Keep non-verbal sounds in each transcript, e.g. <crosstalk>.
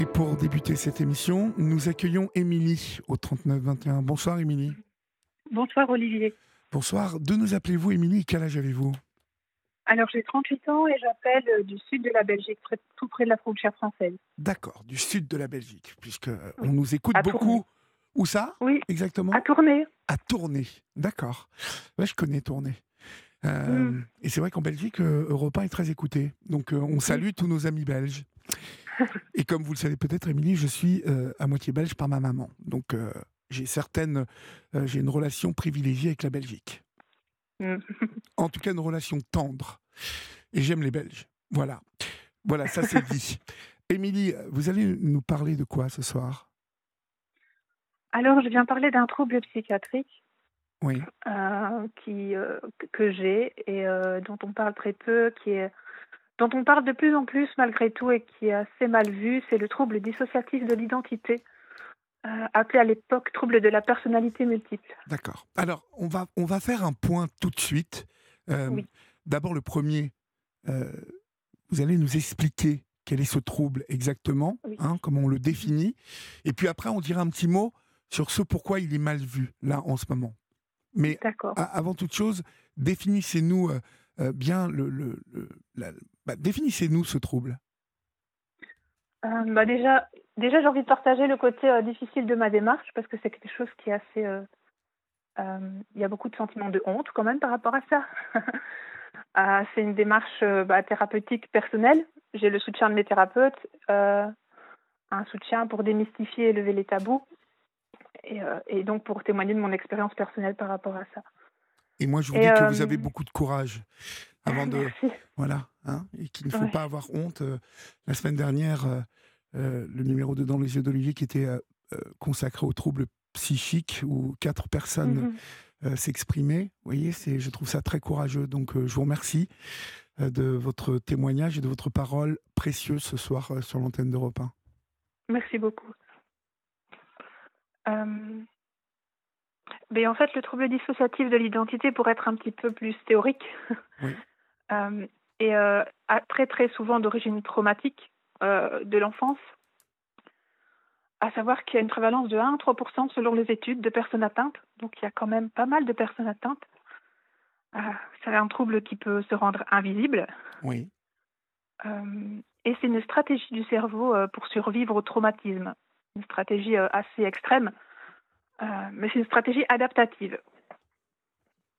Et pour débuter cette émission, nous accueillons Émilie au 3921. Bonsoir Émilie. Bonsoir Olivier. Bonsoir. De nous appelez-vous Émilie Quel âge avez-vous? Alors j'ai 38 ans et j'appelle euh, du sud de la Belgique, tout près de la frontière française. D'accord, du sud de la Belgique, puisque euh, on nous écoute beaucoup. Où ça? Oui. Exactement À Tournai. À Tournai, d'accord. Ouais, je connais Tournai. Euh, mm. Et c'est vrai qu'en Belgique, Europa est très écouté. Donc on salue tous nos amis belges. <laughs> Et comme vous le savez peut-être, Émilie, je suis à moitié belge par ma maman. Donc j'ai certaines, j'ai une relation privilégiée avec la Belgique. Mm. en tout cas, une relation tendre. Et j'aime les Belges. Voilà. Voilà, ça c'est dit. <laughs> Émilie, vous allez nous parler de quoi ce soir? Alors, je viens parler d'un trouble psychiatrique oui. Euh, qui, euh, que j'ai et euh, dont on parle très peu, qui est, dont on parle de plus en plus malgré tout et qui est assez mal vu, c'est le trouble dissociatif de l'identité, appelé à l'époque trouble de la personnalité multiple. D'accord. Alors, on va, on va faire un point tout de suite. D'abord, le premier, vous allez nous expliquer quel est ce trouble exactement, hein, comment on le définit. Et puis après, on dira un petit mot sur ce pourquoi il est mal vu, là, en ce moment. Mais avant toute chose, définissez-nous euh, euh, bien le. Bah, définissez-nous ce trouble. Euh, bah déjà, déjà j'ai envie de partager le côté difficile de ma démarche parce que c'est quelque chose qui est assez. Il y a beaucoup de sentiments de honte quand même par rapport à ça. <laughs> c'est une démarche bah, thérapeutique personnelle. J'ai le soutien de mes thérapeutes, un soutien pour démystifier et lever les tabous. Euh, et, donc pour témoigner de mon expérience personnelle par rapport à ça. Et moi, je vous dis que vous avez euh, beaucoup de courage avant de <laughs> voilà hein, et qu'il ne faut pas avoir honte. Euh, la semaine dernière, le numéro 2 dans les yeux d'Olivier qui était consacré aux troubles psychiques où quatre personnes s'exprimaient. Vous voyez, je trouve ça très courageux. Donc je vous remercie de votre témoignage et de votre parole précieuse ce soir sur l'antenne d'Europe 1. Merci beaucoup. Euh, mais en fait, le trouble dissociatif de l'identité, pour être un petit peu plus théorique, <laughs> euh, est euh, très très souvent d'origine traumatique de l'enfance, à savoir qu'il y a une prévalence de 1 à 3% selon les études de personnes atteintes. Donc il y a quand même pas mal de personnes atteintes. c'est un trouble qui peut se rendre invisible. Oui. et c'est une stratégie du cerveau pour survivre au traumatisme une stratégie euh, assez extrême, euh, mais c'est une stratégie adaptative.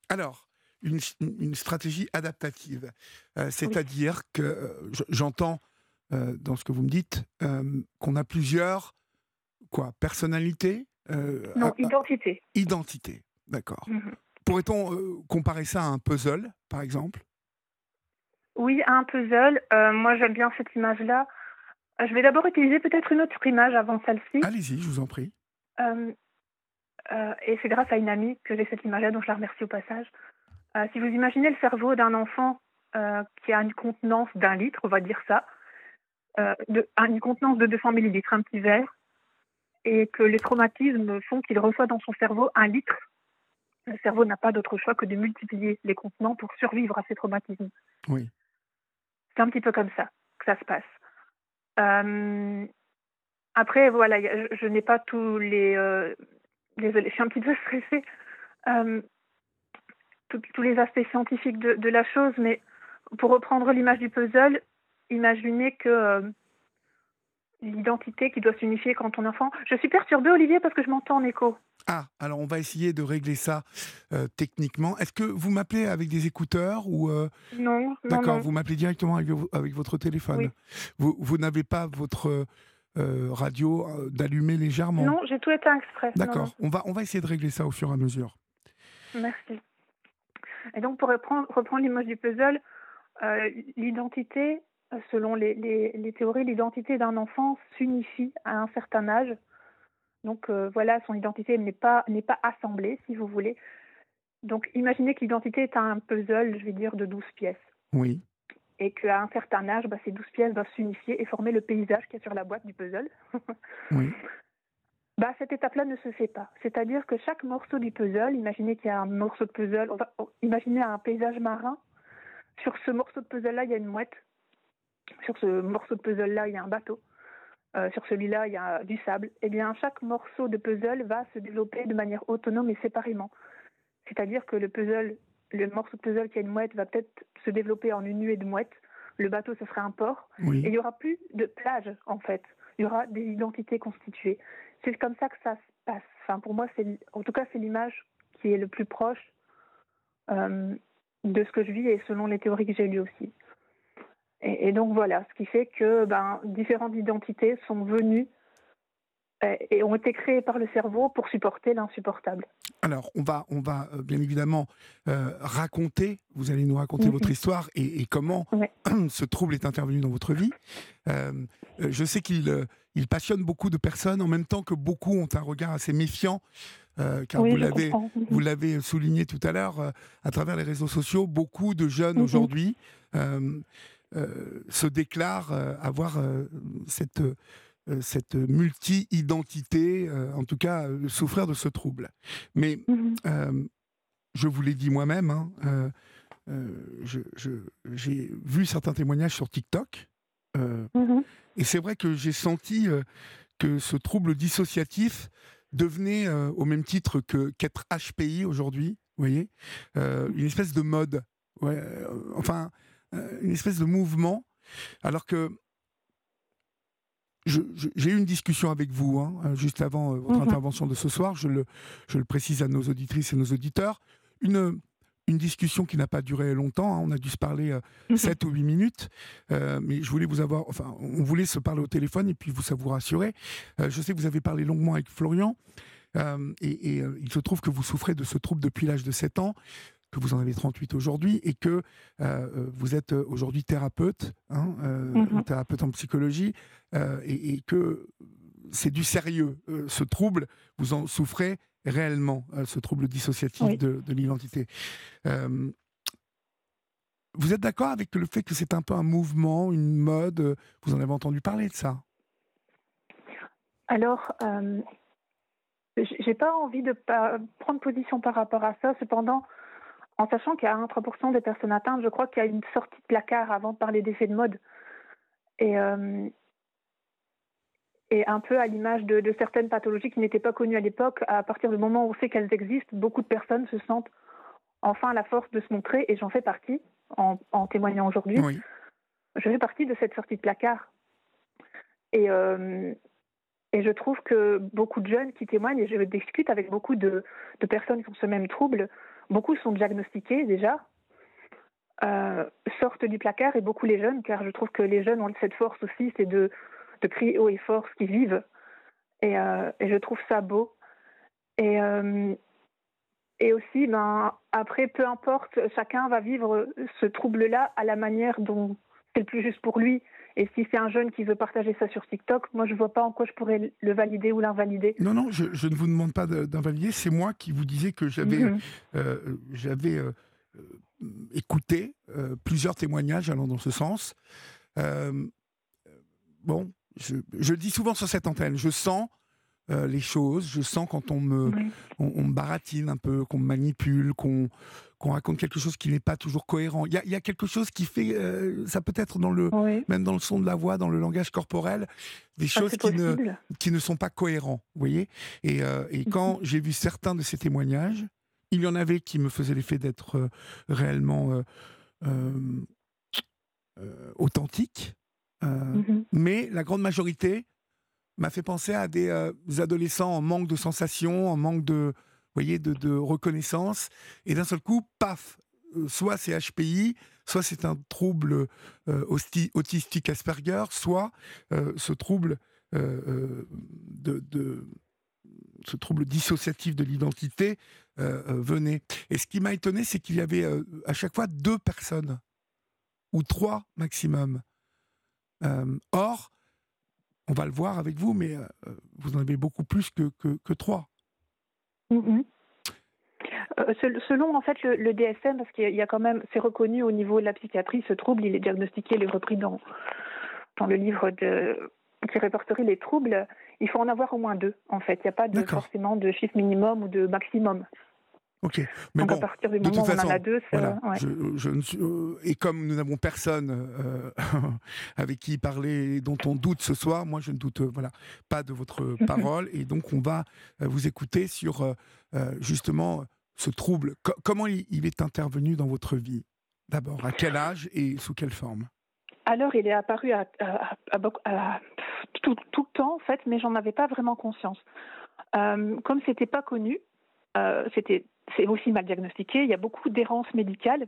Alors, une, stratégie adaptative, euh, c'est-à-dire que j'entends dans ce que vous me dites qu'on a plusieurs quoi personnalités Non, identité. Identité, d'accord. Mhm. Pourrait-on comparer ça à un puzzle, par exemple? Oui, à un puzzle. moi, j'aime bien cette image-là. Euh, je vais d'abord utiliser peut-être une autre image avant celle-ci. Allez-y, je vous en prie. Euh, euh, et c'est grâce à une amie que j'ai cette image-là, dont je la remercie au passage. si vous imaginez le cerveau d'un enfant qui a une contenance d'un litre, on va dire ça, de, une contenance de 200 millilitres, un petit verre, et que les traumatismes font qu'il reçoit dans son cerveau un litre, le cerveau n'a pas d'autre choix que de multiplier les contenants pour survivre à ces traumatismes. Oui. C'est un petit peu comme ça que ça se passe. Euh, après, voilà, je, n'ai pas tous les. Euh, désolée, je suis un petit peu stressée. Euh, tous les aspects scientifiques de, de, la chose, mais pour reprendre l'image du puzzle, imaginez que l'identité qui doit s'unifier quand on est enfant. Je suis perturbée, Olivier, parce que je m'entends en écho. Ah, alors on va essayer de régler ça techniquement. Est-ce que vous m'appelez avec des écouteurs ou Non. D'accord, vous m'appelez directement avec, votre téléphone. Vous, vous n'avez pas votre radio d'allumer légèrement Non, j'ai tout éteint exprès. D'accord, on va, on va essayer de régler ça au fur et à mesure. Merci. Et donc pour reprendre, reprendre l'image du puzzle, l'identité, selon les, les, les théories, l'identité d'un enfant s'unifie à un certain âge donc euh, voilà, son identité n'est pas, n'est pas assemblée, si vous voulez. Donc imaginez que l'identité est un puzzle, je vais dire, de 12 pièces. Oui. Et qu'à un certain âge, bah, ces 12 pièces doivent s'unifier et former le paysage qui est sur la boîte du puzzle. <laughs> oui. Bah, cette étape-là ne se fait pas. C'est-à-dire que chaque morceau du puzzle, imaginez qu'il y a un morceau de puzzle, on va imaginer un paysage marin. Sur ce morceau de puzzle-là, il y a une mouette. Sur ce morceau de puzzle-là, il y a un bateau. sur celui-là, il y a du sable. Eh bien, chaque morceau de puzzle va se développer de manière autonome et séparément. C'est-à-dire que le puzzle, le morceau de puzzle qui a une mouette va peut-être se développer en une nuée de mouettes. Le bateau, ce sera un port. Et il n'y aura plus de plage, en fait. Il y aura des identités constituées. C'est comme ça que ça se passe. Enfin, pour moi, c'est, en tout cas, c'est l'image qui est le plus proche euh, de ce que je vis et selon les théories que j'ai lues aussi. Et, donc voilà, ce qui fait que ben, différentes identités sont venues euh, et ont été créées par le cerveau pour supporter l'insupportable. Alors, on va, on va euh, bien évidemment raconter, vous allez nous raconter votre histoire et, comment <clears throat> ce trouble est intervenu dans votre vie. je sais qu'il il passionne beaucoup de personnes en même temps que beaucoup ont un regard assez méfiant euh, car vous l'avez, vous l'avez souligné tout à l'heure, euh, à travers les réseaux sociaux, beaucoup de jeunes mhm. aujourd'hui euh, se déclarent avoir cette, cette multi-identité, en tout cas souffrir de ce trouble. Mais mhm. je vous l'ai dit moi-même, hein, j'ai vu certains témoignages sur TikTok. Mhm. Et c'est vrai que j'ai senti que ce trouble dissociatif devenait euh, au même titre que qu'être HPI aujourd'hui, voyez, euh, une espèce de mode, ouais, euh, enfin une espèce de mouvement, alors que j'ai eu une discussion avec vous hein, juste avant votre mmh intervention de ce soir, je le, je le précise à nos auditrices et nos auditeurs, une, une discussion qui n'a pas duré longtemps. Hein. on a dû se parler 7 euh, ou 8 minutes. Euh, mais je voulais vous avoir. Enfin, on voulait se parler au téléphone et puis vous, ça vous rassurer. Euh, je sais que vous avez parlé longuement avec Florian. et, il se trouve que vous souffrez de ce trouble depuis l'âge de 7 ans que vous en avez 38 aujourd'hui et que vous êtes aujourd'hui thérapeute, hein, mm-hmm. thérapeute en psychologie, et, et, que c'est du sérieux. ce trouble, vous en souffrez réellement euh, ce trouble dissociatif de, l'identité. Euh, vous êtes d'accord avec le fait que c'est un peu un mouvement, une mode Vous en avez entendu parler de ça? Alors, euh, j'ai pas envie de prendre position par rapport à ça. Cependant, en sachant qu'il y a 1-3% des personnes atteintes, je crois qu'il y a une sortie de placard avant de parler d'effet de mode. Et, euh, et un peu à l'image de, certaines pathologies qui n'étaient pas connues à l'époque, à partir du moment où on sait qu'elles existent, beaucoup de personnes se sentent enfin la force de se montrer, et j'en fais partie en, témoignant aujourd'hui. Je fais partie de cette sortie de placard. Et, euh, et je trouve que beaucoup de jeunes qui témoignent, et je discute avec beaucoup de, personnes qui ont ce même trouble, beaucoup sont diagnostiqués déjà, euh, sortent du placard, et beaucoup les jeunes, car je trouve que les jeunes ont cette force aussi, c'est de de crier haut et fort ce qu'ils vivent. Et, euh, je trouve ça beau. Et, euh, et aussi, ben, après, peu importe, chacun va vivre ce trouble-là à la manière dont c'est le plus juste pour lui. Et si c'est un jeune qui veut partager ça sur TikTok, moi je vois pas en quoi je pourrais le valider ou l'invalider. Non, non, je, je, ne vous demande pas d'invalider. C'est moi qui vous disais que j'avais mhm. euh, j'avais écouté plusieurs témoignages allant dans ce sens. bon, je, le dis souvent sur cette antenne, je sens euh, les choses, je sens quand on me, on, me baratine un peu, qu'on me manipule, qu'on qu'on raconte quelque chose qui n'est pas toujours cohérent. Il y a, quelque chose qui fait, euh, ça peut être dans le, même dans le son de la voix, dans le langage corporel, des ah, choses qui ne, qui ne sont pas cohérents, vous voyez. Et, euh, et quand j'ai vu certains de ces témoignages, il y en avait qui me faisaient l'effet d'être réellement authentiques, euh, mmh mais la grande majorité m'a fait penser à des, euh, adolescents en manque de sensations, en manque de, voyez, de, reconnaissance. Et d'un seul coup, paf, euh, soit c'est HPI, soit c'est un trouble autistique Asperger, soit ce trouble de, ce trouble dissociatif de l'identité venait. Et ce qui m'a étonné, c'est qu'il y avait à chaque fois deux personnes ou trois maximum euh, or, on va le voir avec vous, mais euh, vous en avez beaucoup plus que, que, trois. Mm-hmm. Euh, selon en fait le, DSM, parce qu'il y a quand même, c'est reconnu au niveau de la psychiatrie, ce trouble, il est diagnostiqué, il est repris dans, dans le livre de, qui répertorie les troubles, il faut en avoir au moins deux, en fait. Il n'y a pas de, forcément de chiffre minimum ou de maximum. Ok, mais Donc bon, à partir du moment où on en façon, a deux, ça, voilà, ouais. je, je ne suis- euh, et comme nous n'avons personne euh, <laughs> avec qui parler dont on doute ce soir, moi je ne doute euh, voilà pas de votre <laughs> parole et donc on va vous écouter sur justement ce trouble. Co- comment il, il est intervenu dans votre vie? D'abord, à quel âge et sous quelle forme? Alors, il est apparu à, à- à tout, tout le temps, en fait, mais j'en avais pas vraiment conscience. Comme c'était pas connu, euh, c'était c'est aussi mal diagnostiqué. Il y a beaucoup d'errance médicale.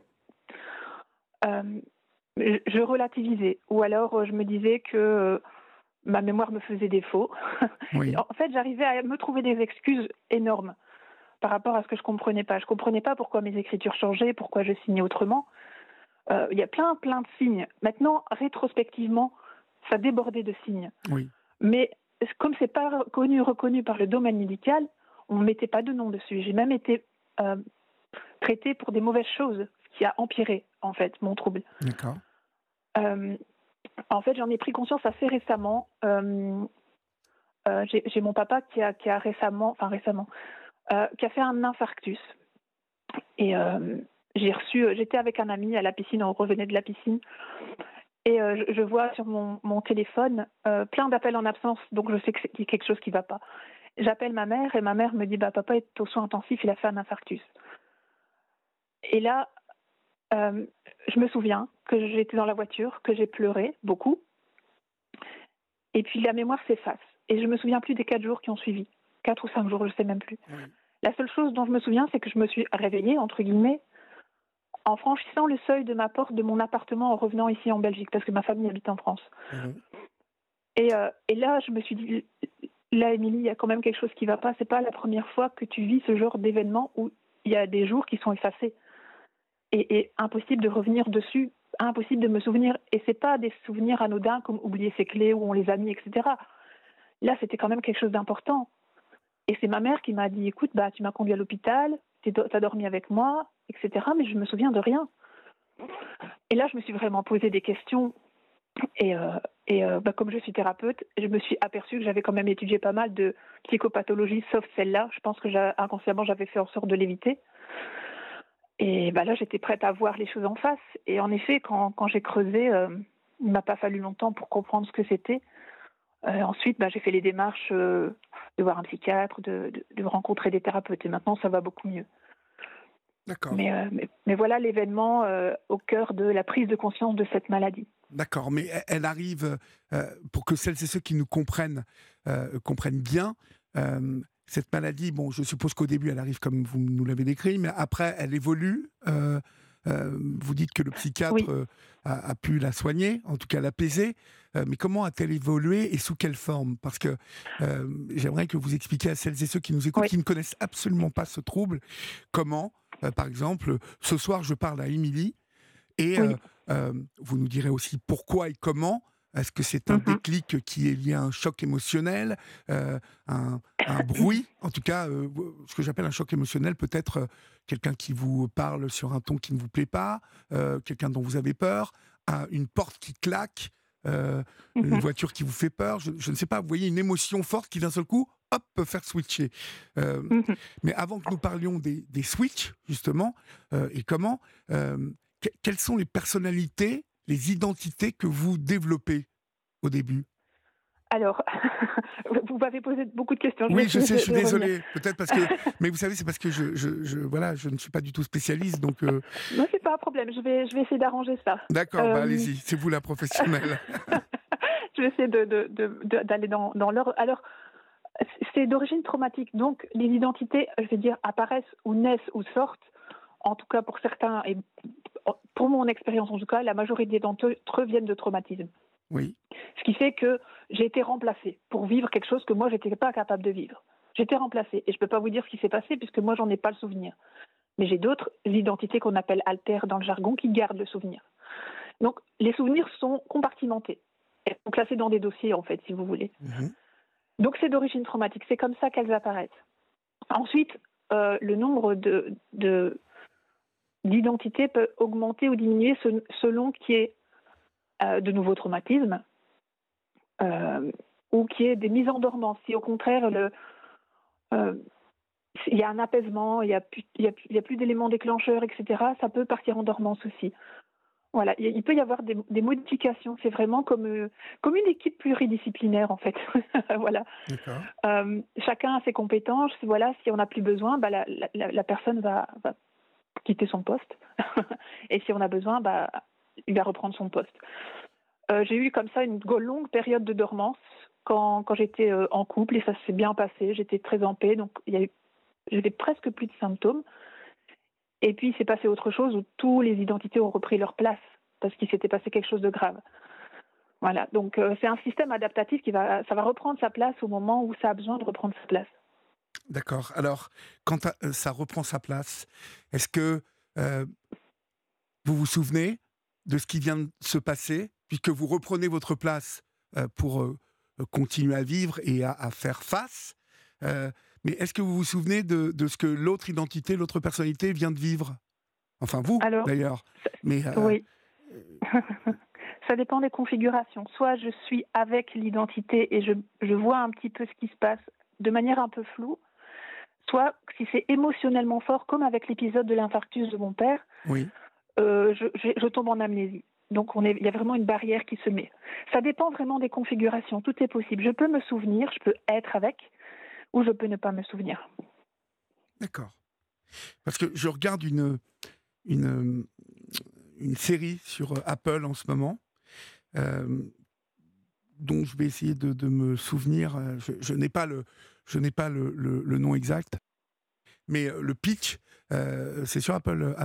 Euh, je, relativisais, ou alors euh, je me disais que euh, ma mémoire me faisait défaut. <laughs> Oui, En fait, j'arrivais à me trouver des excuses énormes par rapport à ce que je comprenais pas. Je comprenais pas pourquoi mes écritures changeaient, pourquoi je signais autrement. Euh, Il y a plein, plein de signes. Maintenant, rétrospectivement, ça débordait de signes. oui, Mais comme c'est pas connu, reconnu par le domaine médical, on ne mettait pas de nom dessus. J'ai même été euh, traitée pour des mauvaises choses, ce qui a empiré en fait mon trouble. d'accord. Euh, en fait, j'en ai pris conscience assez récemment. Euh, euh, J'ai mon papa qui a, qui a récemment, enfin récemment, qui a fait un infarctus. Et j'ai reçu, j'étais avec un ami à la piscine, on revenait de la piscine, et euh, je, je vois sur mon, mon téléphone euh, plein d'appels en absence, donc je sais qu'il y a quelque chose qui ne va pas. J'appelle ma mère et ma mère me dit bah papa est aux soins intensifs, il a fait un infarctus. Et là, euh, je me souviens que j'étais dans la voiture, que j'ai pleuré beaucoup, et puis la mémoire s'efface. Et je me souviens plus des quatre jours qui ont suivi, quatre ou cinq jours, je sais même plus. Oui. La seule chose dont je me souviens, c'est que je me suis réveillée entre guillemets en franchissant le seuil de ma porte de mon appartement en revenant ici en Belgique, parce que ma famille habite en France. Mhm. Et, euh, et là, je me suis dit, là, Émilie, il y a quand même quelque chose qui va pas. C'est pas la première fois que tu vis ce genre d'événement où il y a des jours qui sont effacés et, et impossible de revenir dessus, impossible de me souvenir. Et c'est pas des souvenirs anodins comme oublier ses clés ou on les a mis, etc. Là, c'était quand même quelque chose d'important. Et c'est ma mère qui m'a dit, écoute, bah, tu m'as conduit à l'hôpital, tu as dormi avec moi, etc. Mais je me souviens de rien. Et là, je me suis vraiment posé des questions. Et, euh, et euh, bah, comme je suis thérapeute, je me suis aperçue que j'avais quand même étudié pas mal de psychopathologies, sauf celle-là. Je pense que inconsciemment, j'avais fait en sorte de l'éviter. Et bah, là, j'étais prête à voir les choses en face. Et en effet, quand, quand j'ai creusé, euh, il m'a pas fallu longtemps pour comprendre ce que c'était. Euh, ensuite, bah, j'ai fait les démarches de voir un psychiatre, de, de, de rencontrer des thérapeutes. Et maintenant, ça va beaucoup mieux. D'accord. Mais, mais, mais voilà l'événement au cœur de la prise de conscience de cette maladie. D'accord, mais elle- arrive, euh, pour que celles et ceux qui nous comprennent euh, comprennent bien, euh, cette maladie, bon, je suppose qu'au début, elle arrive comme vous nous l'avez décrit, mais après, elle évolue. vous dites que le psychiatre Oui. a, a pu la soigner, en tout cas l'apaiser, mais comment a-t-elle évolué et sous quelle forme? Parce que j'aimerais que vous expliquiez à celles et ceux qui nous écoutent, Oui. qui ne connaissent absolument pas ce trouble, comment, par exemple, ce soir, je parle à Émilie, et Oui. euh, euh, vous nous direz aussi pourquoi et comment. Est-ce que c'est un Mhm. déclic qui est lié à un choc émotionnel, euh, un, un bruit? En tout cas, euh, ce que j'appelle un choc émotionnel, peut-être euh, quelqu'un qui vous parle sur un ton qui ne vous plaît pas, quelqu'un dont vous avez peur, un- une porte qui claque, une Mhm. voiture qui vous fait peur. Je, je ne sais pas, vous voyez une émotion forte qui d'un seul coup, hop, peut faire switcher. Mhm. mais avant que nous parlions des, des switches, justement, et comment, que- quelles sont les personnalités, les identités que vous développez au début? Alors, <laughs> vous m'avez posé beaucoup de questions. Oui, je sais, je suis <laughs> désolé. Peut-être parce que. Mais vous savez, c'est parce que je, je, je- voilà, je ne suis pas du tout spécialiste. Donc, euh, <laughs> Non, c'est pas un problème. Je vais, je vais essayer d'arranger ça. d'accord, bah, Euh, allez-y, c'est vous la professionnelle. je vais essayer de, de- de- de- d'aller dans, dans l'ordre. Alors, c'est d'origine traumatique. Donc, les identités, je vais dire, apparaissent ou naissent ou sortent. En tout cas, pour certains, et pour mon expérience en tout cas, la majorité d'entre eux viennent de traumatisme. Oui, Ce qui fait que j'ai été remplacée pour vivre quelque chose que moi, je n'étais pas capable de vivre. J'étais remplacée. Et je ne peux pas vous dire ce qui s'est passé puisque moi, j'en ai pas le souvenir. Mais j'ai d'autres identités qu'on appelle altères dans le jargon qui gardent le souvenir. Donc, les souvenirs sont compartimentés. Elles sont classées dans des dossiers, en fait, si vous voulez. Mhm. Donc, c'est d'origine traumatique. C'est comme ça qu'elles apparaissent. Ensuite, euh, le nombre de, de- d'identités peut augmenter ou diminuer se- selon qu'il y ait euh, de nouveaux traumatismes euh, ou qu'il y ait des mises en dormance. Si au contraire, le, euh, il y a un apaisement, il n'y a plus, d'éléments déclencheurs, etc., ça peut partir en dormance aussi. Voilà, il peut y avoir des, des modifications. C'est vraiment comme, euh, comme une équipe pluridisciplinaire, en fait. <laughs> voilà. Euh, chacun a ses compétences. Voilà, si on n'a plus besoin, bah, la, la, la, personne va, va, quitter son poste. <laughs> Et si on a besoin, bah, il va reprendre son poste. Euh, j'ai eu comme ça une longue période de dormance quand, quand j'étais euh, en couple et ça s'est bien passé. J'étais très en paix, donc il y a eu, j'avais presque plus de symptômes. Et puis, il s'est passé autre chose où toutes les identités ont repris leur place parce qu'il s'était passé quelque chose de grave. Voilà, donc euh, c'est un système adaptatif qui va, ça va reprendre sa place au moment où ça a besoin de reprendre sa place. D'accord. Alors, quand euh, ça reprend sa place, est-ce que euh, vous vous souvenez de ce qui vient de se passer, puisque vous reprenez votre place pour continuer à vivre et à, faire face mais est-ce que vous vous souvenez de, de ce que l'autre identité, l'autre personnalité vient de vivre? Enfin, vous, d'ailleurs. Mais, euh, Oui. <laughs> ça dépend des configurations. Soit je suis avec l'identité et je, je, vois un petit peu ce qui se passe de manière un peu floue, soit si c'est émotionnellement fort, comme avec l'épisode de l'infarctus de mon père, oui. euh, je, je, je, tombe en amnésie. Donc on est, il y a vraiment une barrière qui se met. Ça dépend vraiment des configurations. Tout est possible. Je peux me souvenir, je peux être avec, ou je peux ne pas me souvenir. D'accord. Parce que je regarde une, une, une série sur Apple en ce moment, euh, dont je vais essayer de, de me souvenir. Je, je n'ai pas, le, je n'ai pas le, le, le, nom exact, mais le pitch, euh, c'est sur Apple,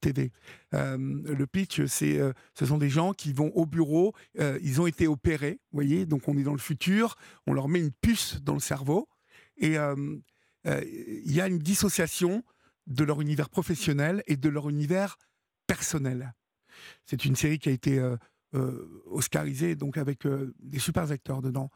TV. Euh, le pitch, euh, ce sont des gens qui vont au bureau, euh, ils ont été opérés, vous voyez, donc on est dans le futur, on leur met une puce dans le cerveau, et euh, euh, il y a une dissociation de leur univers professionnel et de leur univers personnel. C'est une série qui a été euh, euh, oscarisée, donc avec euh, des super acteurs dedans.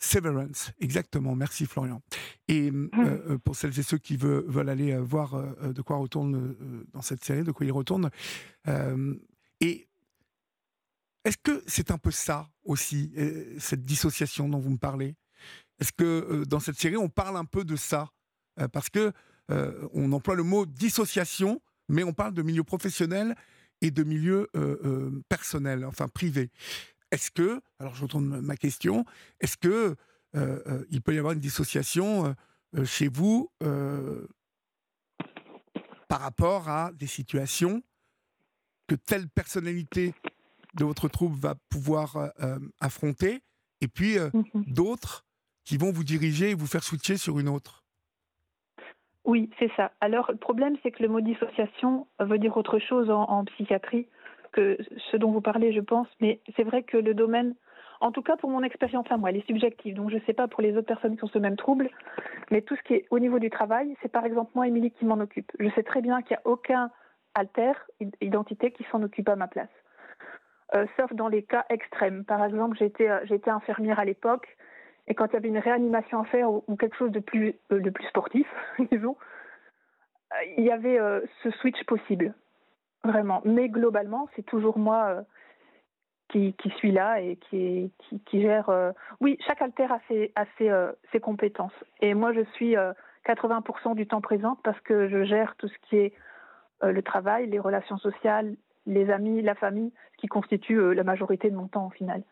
Euh, Severance, exactement. Merci Florian. Et mmh. euh, pour celles et ceux qui veulent, veulent aller voir de quoi retourne dans cette série, de quoi il retourne. et est-ce que c'est un peu ça aussi, cette dissociation dont vous me parlez? Est-ce que euh, dans cette série, on parle un peu de ça? Euh, Parce que euh, on emploie le mot dissociation, mais on parle de milieu professionnel et de milieu personnel, enfin privé. Est-ce que, alors je retourne ma question, est-ce que il peut y avoir une dissociation chez vous par rapport à des situations que telle personnalité de votre troupe va pouvoir affronter, et puis mmh d'autres qui vont vous diriger et vous faire switcher sur une autre? Oui, c'est ça. Alors, le problème, c'est que le mot dissociation veut dire autre chose en, en, psychiatrie que ce dont vous parlez, je pense. Mais c'est vrai que le domaine, en tout cas pour mon expérience à moi, elle est subjective. Donc, je ne sais pas pour les autres personnes qui ont ce même trouble. Mais tout ce qui est au niveau du travail, c'est par exemple moi, Émilie, qui m'en occupe. Je sais très bien qu'il n'y a aucun alter, identité, qui s'en occupe à ma place. Euh, sauf dans les cas extrêmes. Par exemple, j'étais euh, infirmière à l'époque et quand il y avait une réanimation à faire ou, quelque chose de plus, euh, de plus sportif, <laughs> disons, euh, il y avait ce switch possible, vraiment. Mais globalement, c'est toujours moi euh, qui, qui, suis là et qui, qui, qui gère. Euh, oui, chaque alter a ses, a ses, euh, ses compétences. Et moi, je suis 80% du temps présente parce que je gère tout ce qui est le travail, les relations sociales, les amis, la famille, ce qui constitue la majorité de mon temps au final.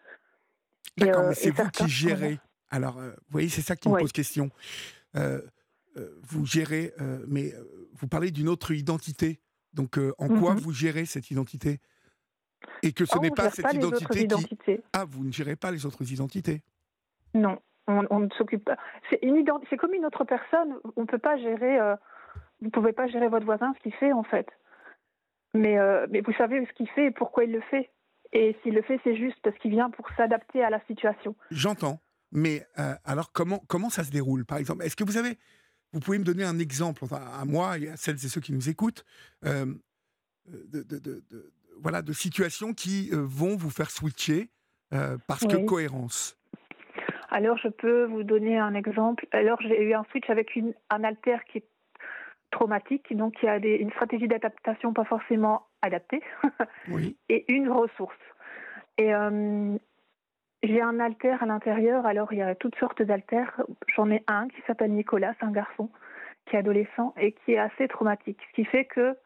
D'accord, mais c'est vous qui gérez alors, euh, vous voyez, c'est ça qui me pose question. Euh, vous gérez, mais vous parlez d'une autre identité. Donc, en quoi mmh vous gérez cette identité? Et que ce oh, n'est pas cette pas identité qui... Ah, vous ne gérez pas les autres identités? Non, on, on ne s'occupe pas. C'est ident... comme une autre personne. On ne peut pas gérer... Vous ne pouvez pas gérer votre voisin, ce qu'il fait, en fait. Mais, mais vous savez ce qu'il fait et pourquoi il le fait. Et s'il le fait, c'est juste parce qu'il vient pour s'adapter à la situation. J'entends. Mais euh, alors, comment, comment ça se déroule, par exemple Est-ce que vous avez, vous pouvez me donner un exemple, à moi et à celles et ceux qui nous écoutent, euh, de, de, de, de, voilà, de situations qui euh, vont vous faire switcher euh, parce oui. que cohérence Alors, je peux vous donner un exemple. Alors, j'ai eu un switch avec une, un alter qui est traumatique, donc il y a des, une stratégie d'adaptation pas forcément adaptée, oui. <laughs> et une ressource. Et, euh, J'ai un alter à l'intérieur, alors il y a toutes sortes d'alters. J'en ai un qui s'appelle Nicolas, c'est un garçon qui est adolescent et qui est assez traumatique. Ce qui fait que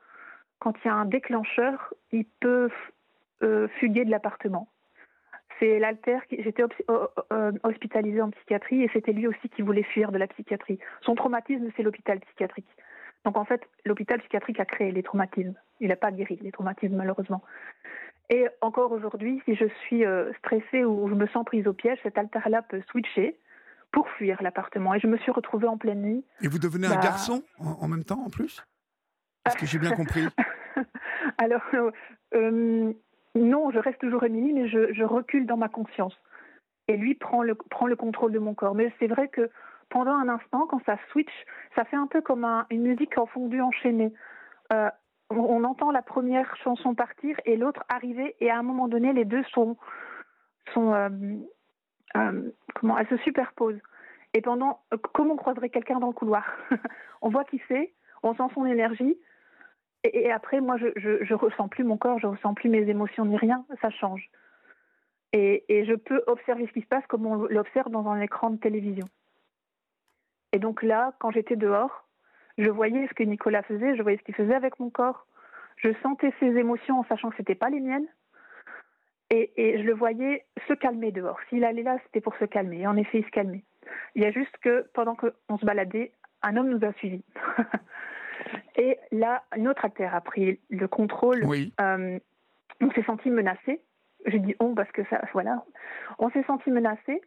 quand il y a un déclencheur, il peut euh, fuguer de l'appartement. C'est l'alter qui. J'étais euh, hospitalisée en psychiatrie et c'était lui aussi qui voulait fuir de la psychiatrie. Son traumatisme, c'est l'hôpital psychiatrique. Donc en fait, l'hôpital psychiatrique a créé les traumatismes. Il n'a pas guéri les traumatismes, malheureusement. Et encore aujourd'hui, si je suis euh, stressée ou je me sens prise au piège, cet alter-là peut switcher pour fuir l'appartement. Et je me suis retrouvée en pleine nuit. Et vous devenez un bah garçon en, même temps, en plus? Est-ce que j'ai bien compris <laughs> Alors, euh, non, je reste toujours Émilie, mais je, recule dans ma conscience. Et lui prend le, prend le contrôle de mon corps. Mais c'est vrai que pendant un instant, quand ça switch, ça fait un peu comme une musique en fondu enchaînée. Euh, on, entend la première chanson partir et l'autre arriver, et à un moment donné, les deux sont, sont euh, euh, comment, elles se superposent. Et pendant, comme on croiserait quelqu'un dans le couloir, <laughs> on voit qui c'est, on sent son énergie, et, après, moi, je, je, ressens plus mon corps, je ressens plus mes émotions ni rien, ça change. Et, et je peux observer ce qui se passe comme on l'observe dans un écran de télévision. Et donc là, quand j'étais dehors, je voyais ce que Nicolas faisait, je voyais ce qu'il faisait avec mon corps. Je sentais ses émotions en sachant que ce n'était pas les miennes. Et, je le voyais se calmer dehors. S'il allait là, c'était pour se calmer. Et en effet, il se calmait. Il y a juste que pendant qu'on se baladait, un homme nous a suivis. <laughs> et là, notre acteur a pris le contrôle. Oui. Euh, on s'est senti menacé. Je dis on parce que ça, voilà. On s'est senti menacé.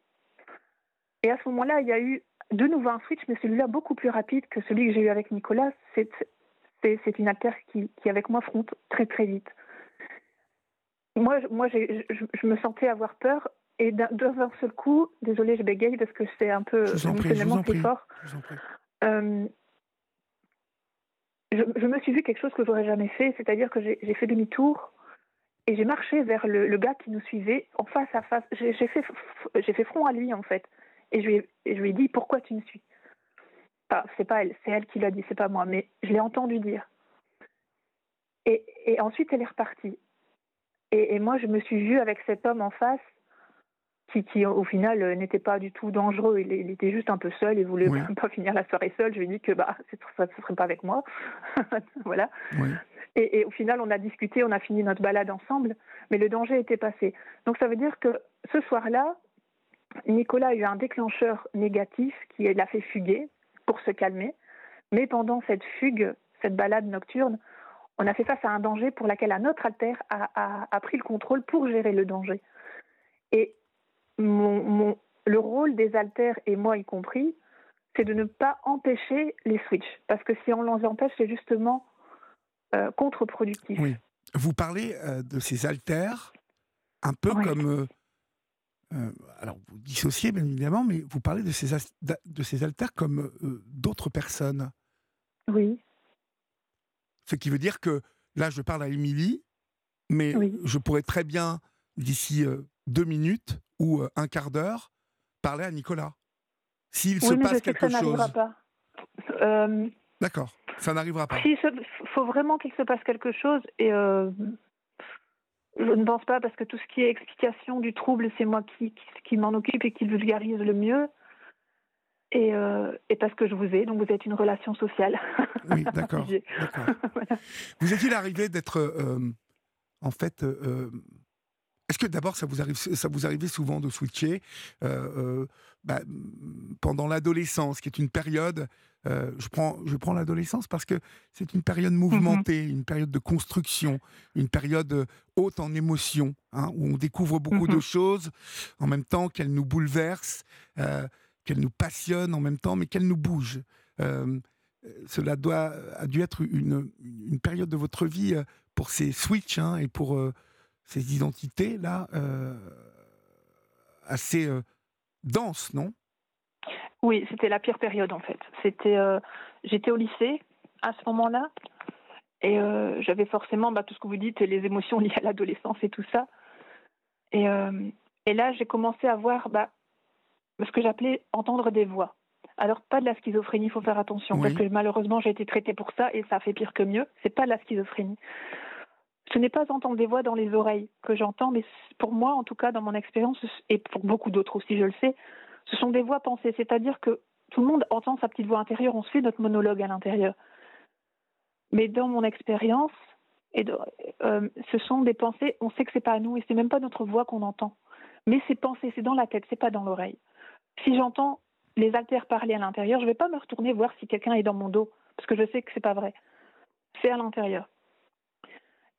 Et à ce moment-là, il y a eu de nouveau un switch, mais celui-là beaucoup plus rapide que celui que j'ai eu avec Nicolas. C'est, c'est, une alter qui, qui, avec moi, fronte très très vite. Moi, moi je, me sentais avoir peur et d'un, seul coup, désolé, je bégaye parce que c'est un peu émotionnellement très fort. Euh, je, me suis vu quelque chose que j'aurais jamais fait, c'est-à-dire que j'ai, fait demi-tour et j'ai marché vers le, le, gars qui nous suivait en face à face. J'ai, fait, j'ai fait front à lui en fait. Et je lui ai, je lui ai dit pourquoi tu me suis? Enfin, c'est pas elle, c'est elle qui l'a dit, c'est pas moi, mais je l'ai entendu dire. Et, et, ensuite, elle est repartie. Et, et, moi, je me suis vue avec cet homme en face qui, qui au final, euh, n'était pas du tout dangereux. Il, il, était juste un peu seul, il voulait même pas finir la soirée seul. Je lui ai dit que bah, <laughs> ça ne serait pas avec moi. <laughs> voilà. Et, et, au final, on a discuté, on a fini notre balade ensemble, mais le danger était passé. Donc ça veut dire que ce soir-là, Nicolas a eu un déclencheur négatif qui l'a fait fuguer pour se calmer. Mais pendant cette fugue, cette balade nocturne, on a fait face à un danger pour lequel un autre alter a, pris le contrôle pour gérer le danger. Et le rôle des alters, et moi y compris, c'est de ne pas empêcher les switches. Parce que si on les empêche, c'est justement euh, contre-productif. Oui. Vous parlez euh, de ces alters un peu comme euh, euh, alors, vous dissociez bien évidemment, mais vous parlez de ces, de ces alters comme euh, d'autres personnes. Oui. Ce qui veut dire que là, je parle à Émilie, mais je pourrais très bien, d'ici euh, deux minutes ou un quart d'heure, parler à Nicolas. S'il se passe quelque ça chose. Pas. D'accord, ça n'arrivera pas. Il faut vraiment qu'il se passe quelque chose et je ne pense pas parce que tout ce qui est explication du trouble, c'est moi qui, qui, m'en occupe et qui vulgarise le mieux. Et, euh, et, parce que je vous ai, donc vous êtes une relation sociale. <laughs> Oui, d'accord. <laughs> Vous est-il arrivé d'être, euh, en fait, euh, est-ce que d'abord ça vous arrive, ça vous arrivait souvent de switcher bah, pendant l'adolescence, qui est une période euh, je prends, je prends l'adolescence parce que c'est une période mhm. mouvementée, une période de construction, une période euh, haute en émotions, hein, où on découvre beaucoup de mhm. choses en même temps qu'elles nous bouleversent, euh, qu'elles nous passionnent en même temps, mais qu'elles nous bougent. cela doit, a dû être une, une, période de votre vie pour ces switches hein, et pour ces identités-là assez denses, non? Oui, c'était la pire période en fait. C'était, euh, j'étais au lycée à ce moment-là et euh, j'avais forcément bah, tout ce que vous dites, les émotions <laughs> liées à l'adolescence et tout ça. Et, euh, et là, j'ai commencé à voir bah, ce que j'appelais entendre des voix. Alors pas de la schizophrénie, il faut faire attention parce que malheureusement j'ai été traitée pour ça et ça fait pire que mieux. C'est pas de la schizophrénie. ce n'est pas entendre des voix dans les oreilles que j'entends, mais pour moi, en tout cas, dans mon expérience, et pour beaucoup d'autres aussi, je le sais, ce sont des voix pensées. C'est-à-dire que tout le monde entend sa petite voix intérieure, on se fait notre monologue à l'intérieur. Mais dans mon expérience, euh, ce sont des pensées, on sait que c'est pas à nous et c'est même pas notre voix qu'on entend. Mais c'est pensées, c'est dans la tête, c'est pas dans l'oreille. Si j'entends les altères parler à l'intérieur, je vais pas me retourner voir si quelqu'un est dans mon dos, parce que je sais que c'est pas vrai. C'est à l'intérieur.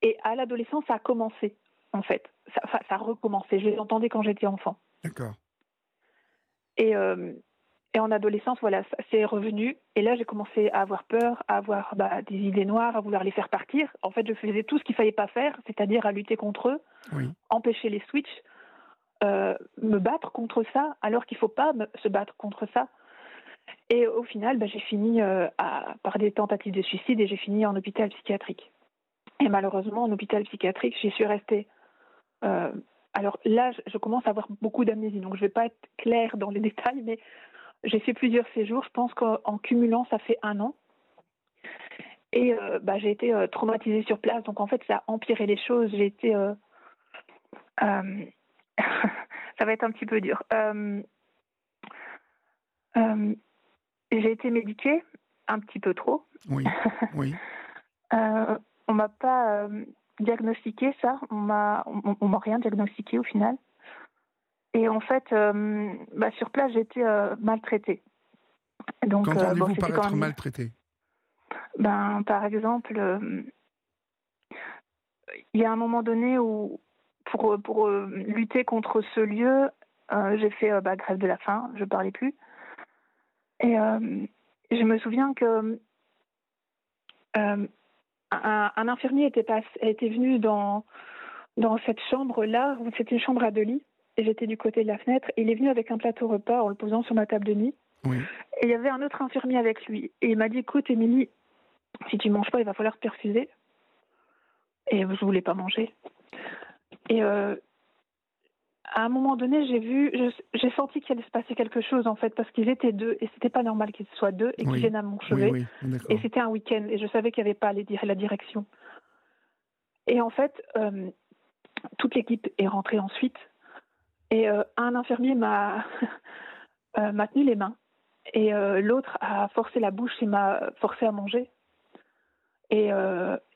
Et à l'adolescence, ça a commencé, en fait. Ça, a recommencé. Je l'entendais quand j'étais enfant. D'accord. Et, euh, et en adolescence, voilà, c'est revenu. Et là, j'ai commencé à avoir peur, à avoir bah, des idées noires, à vouloir les faire partir. En fait, je faisais tout ce qu'il fallait pas faire, c'est-à-dire à lutter contre eux, empêcher les switches, euh, me battre contre ça, alors qu'il faut pas se battre contre ça. Et au final, bah, j'ai fini euh, à, par des tentatives de suicide et j'ai fini en hôpital psychiatrique. Et malheureusement, en hôpital psychiatrique, j'y suis restée. Euh, alors là, je commence à avoir beaucoup d'amnésie, donc je ne vais pas être claire dans les <laughs> détails, mais j'ai fait plusieurs séjours. Je pense qu'en cumulant, ça fait un an. Et euh, bah, j'ai été euh, traumatisée sur place, donc en fait, ça a empiré les choses. J'ai été. <laughs> ça va être un petit peu dur. j'ai été médiquée un petit peu trop. Oui. Oui. <laughs> On m'a pas euh, diagnostiqué ça. On m'a, on, m'a rien diagnostiqué au final. Et en fait, euh, bah, sur place, été euh, maltraitée. Donc, Qu'entendez-vous par être maltraitée? Ben, Par exemple, il y a un moment donné où, pour, pour lutter contre ce lieu, j'ai fait bah, grève de la faim, je ne parlais plus. Et je me souviens que un, infirmier était, était venu dans, dans cette chambre-là, c'était une chambre à deux lits, et j'étais du côté de la fenêtre, et il est venu avec un plateau repas en le posant sur ma table de nuit. Et il y avait un autre infirmier avec lui, et il m'a dit, écoute, Émilie, si tu manges pas, il va falloir te perfuser. Et je voulais pas manger. Et euh, à un moment donné, j'ai vu, j'ai senti qu'il allait se passer quelque chose en fait, parce qu'ils étaient deux et c'était pas normal qu'ils soient deux et qu'ils viennent à mon chevet. et c'était un week-end et je savais qu'il n'y avait pas la direction. Et en fait, euh, toute l'équipe est rentrée ensuite et euh, un infirmier m'a <laughs> euh, tenu les mains et l'autre a forcé la bouche et m'a forcé à manger. Et,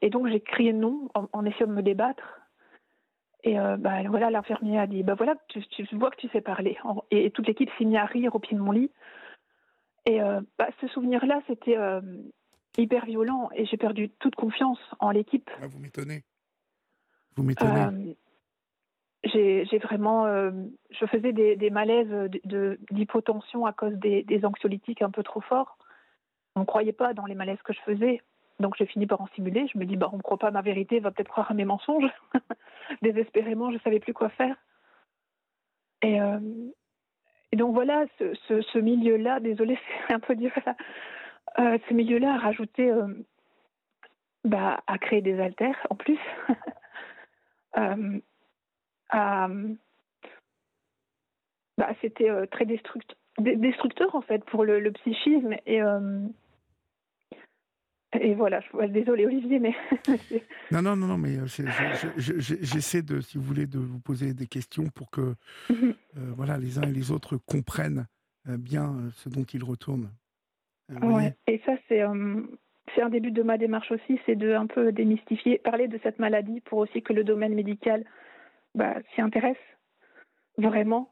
et donc j'ai crié non en, en essayant de me débattre. Et euh, bah, voilà, l'infirmier a dit, bah voilà, tu, vois que tu sais parler. Et, toute l'équipe s'est mise à rire au pied de mon lit. Et euh, bah, ce souvenir-là, c'était euh, hyper violent et j'ai perdu toute confiance en l'équipe. Ah, vous m'étonnez. Vous m'étonnez. j'ai vraiment, je faisais des, malaises d'hypotension à cause des, des, anxiolytiques un peu trop forts. On ne croyait pas dans les malaises que je faisais. Donc j'ai fini par en simuler. Je me dis, bah, on ne croit pas ma vérité, va peut-être croire à mes mensonges. <laughs> Désespérément, je ne savais plus quoi faire. Et, euh, donc voilà, ce, milieu-là, désolé, <laughs> c'est un peu dur, euh, ce milieu-là a rajouté euh, bah, à créer des altères en plus. <laughs> à, bah, c'était très destructeur, destructeur en fait pour le, le psychisme et et voilà, je, désolé Olivier, mais... <laughs> non, non, non, non, mais euh, j'essaie de, si vous voulez, de vous poser des questions pour que mhm. euh, voilà, les uns et les autres comprennent euh, bien ce dont ils retournent. ouais. Et ça, c'est c'est un début de ma démarche aussi, c'est de un peu démystifier, parler de cette maladie pour aussi que le domaine médical bah, s'y intéresse vraiment.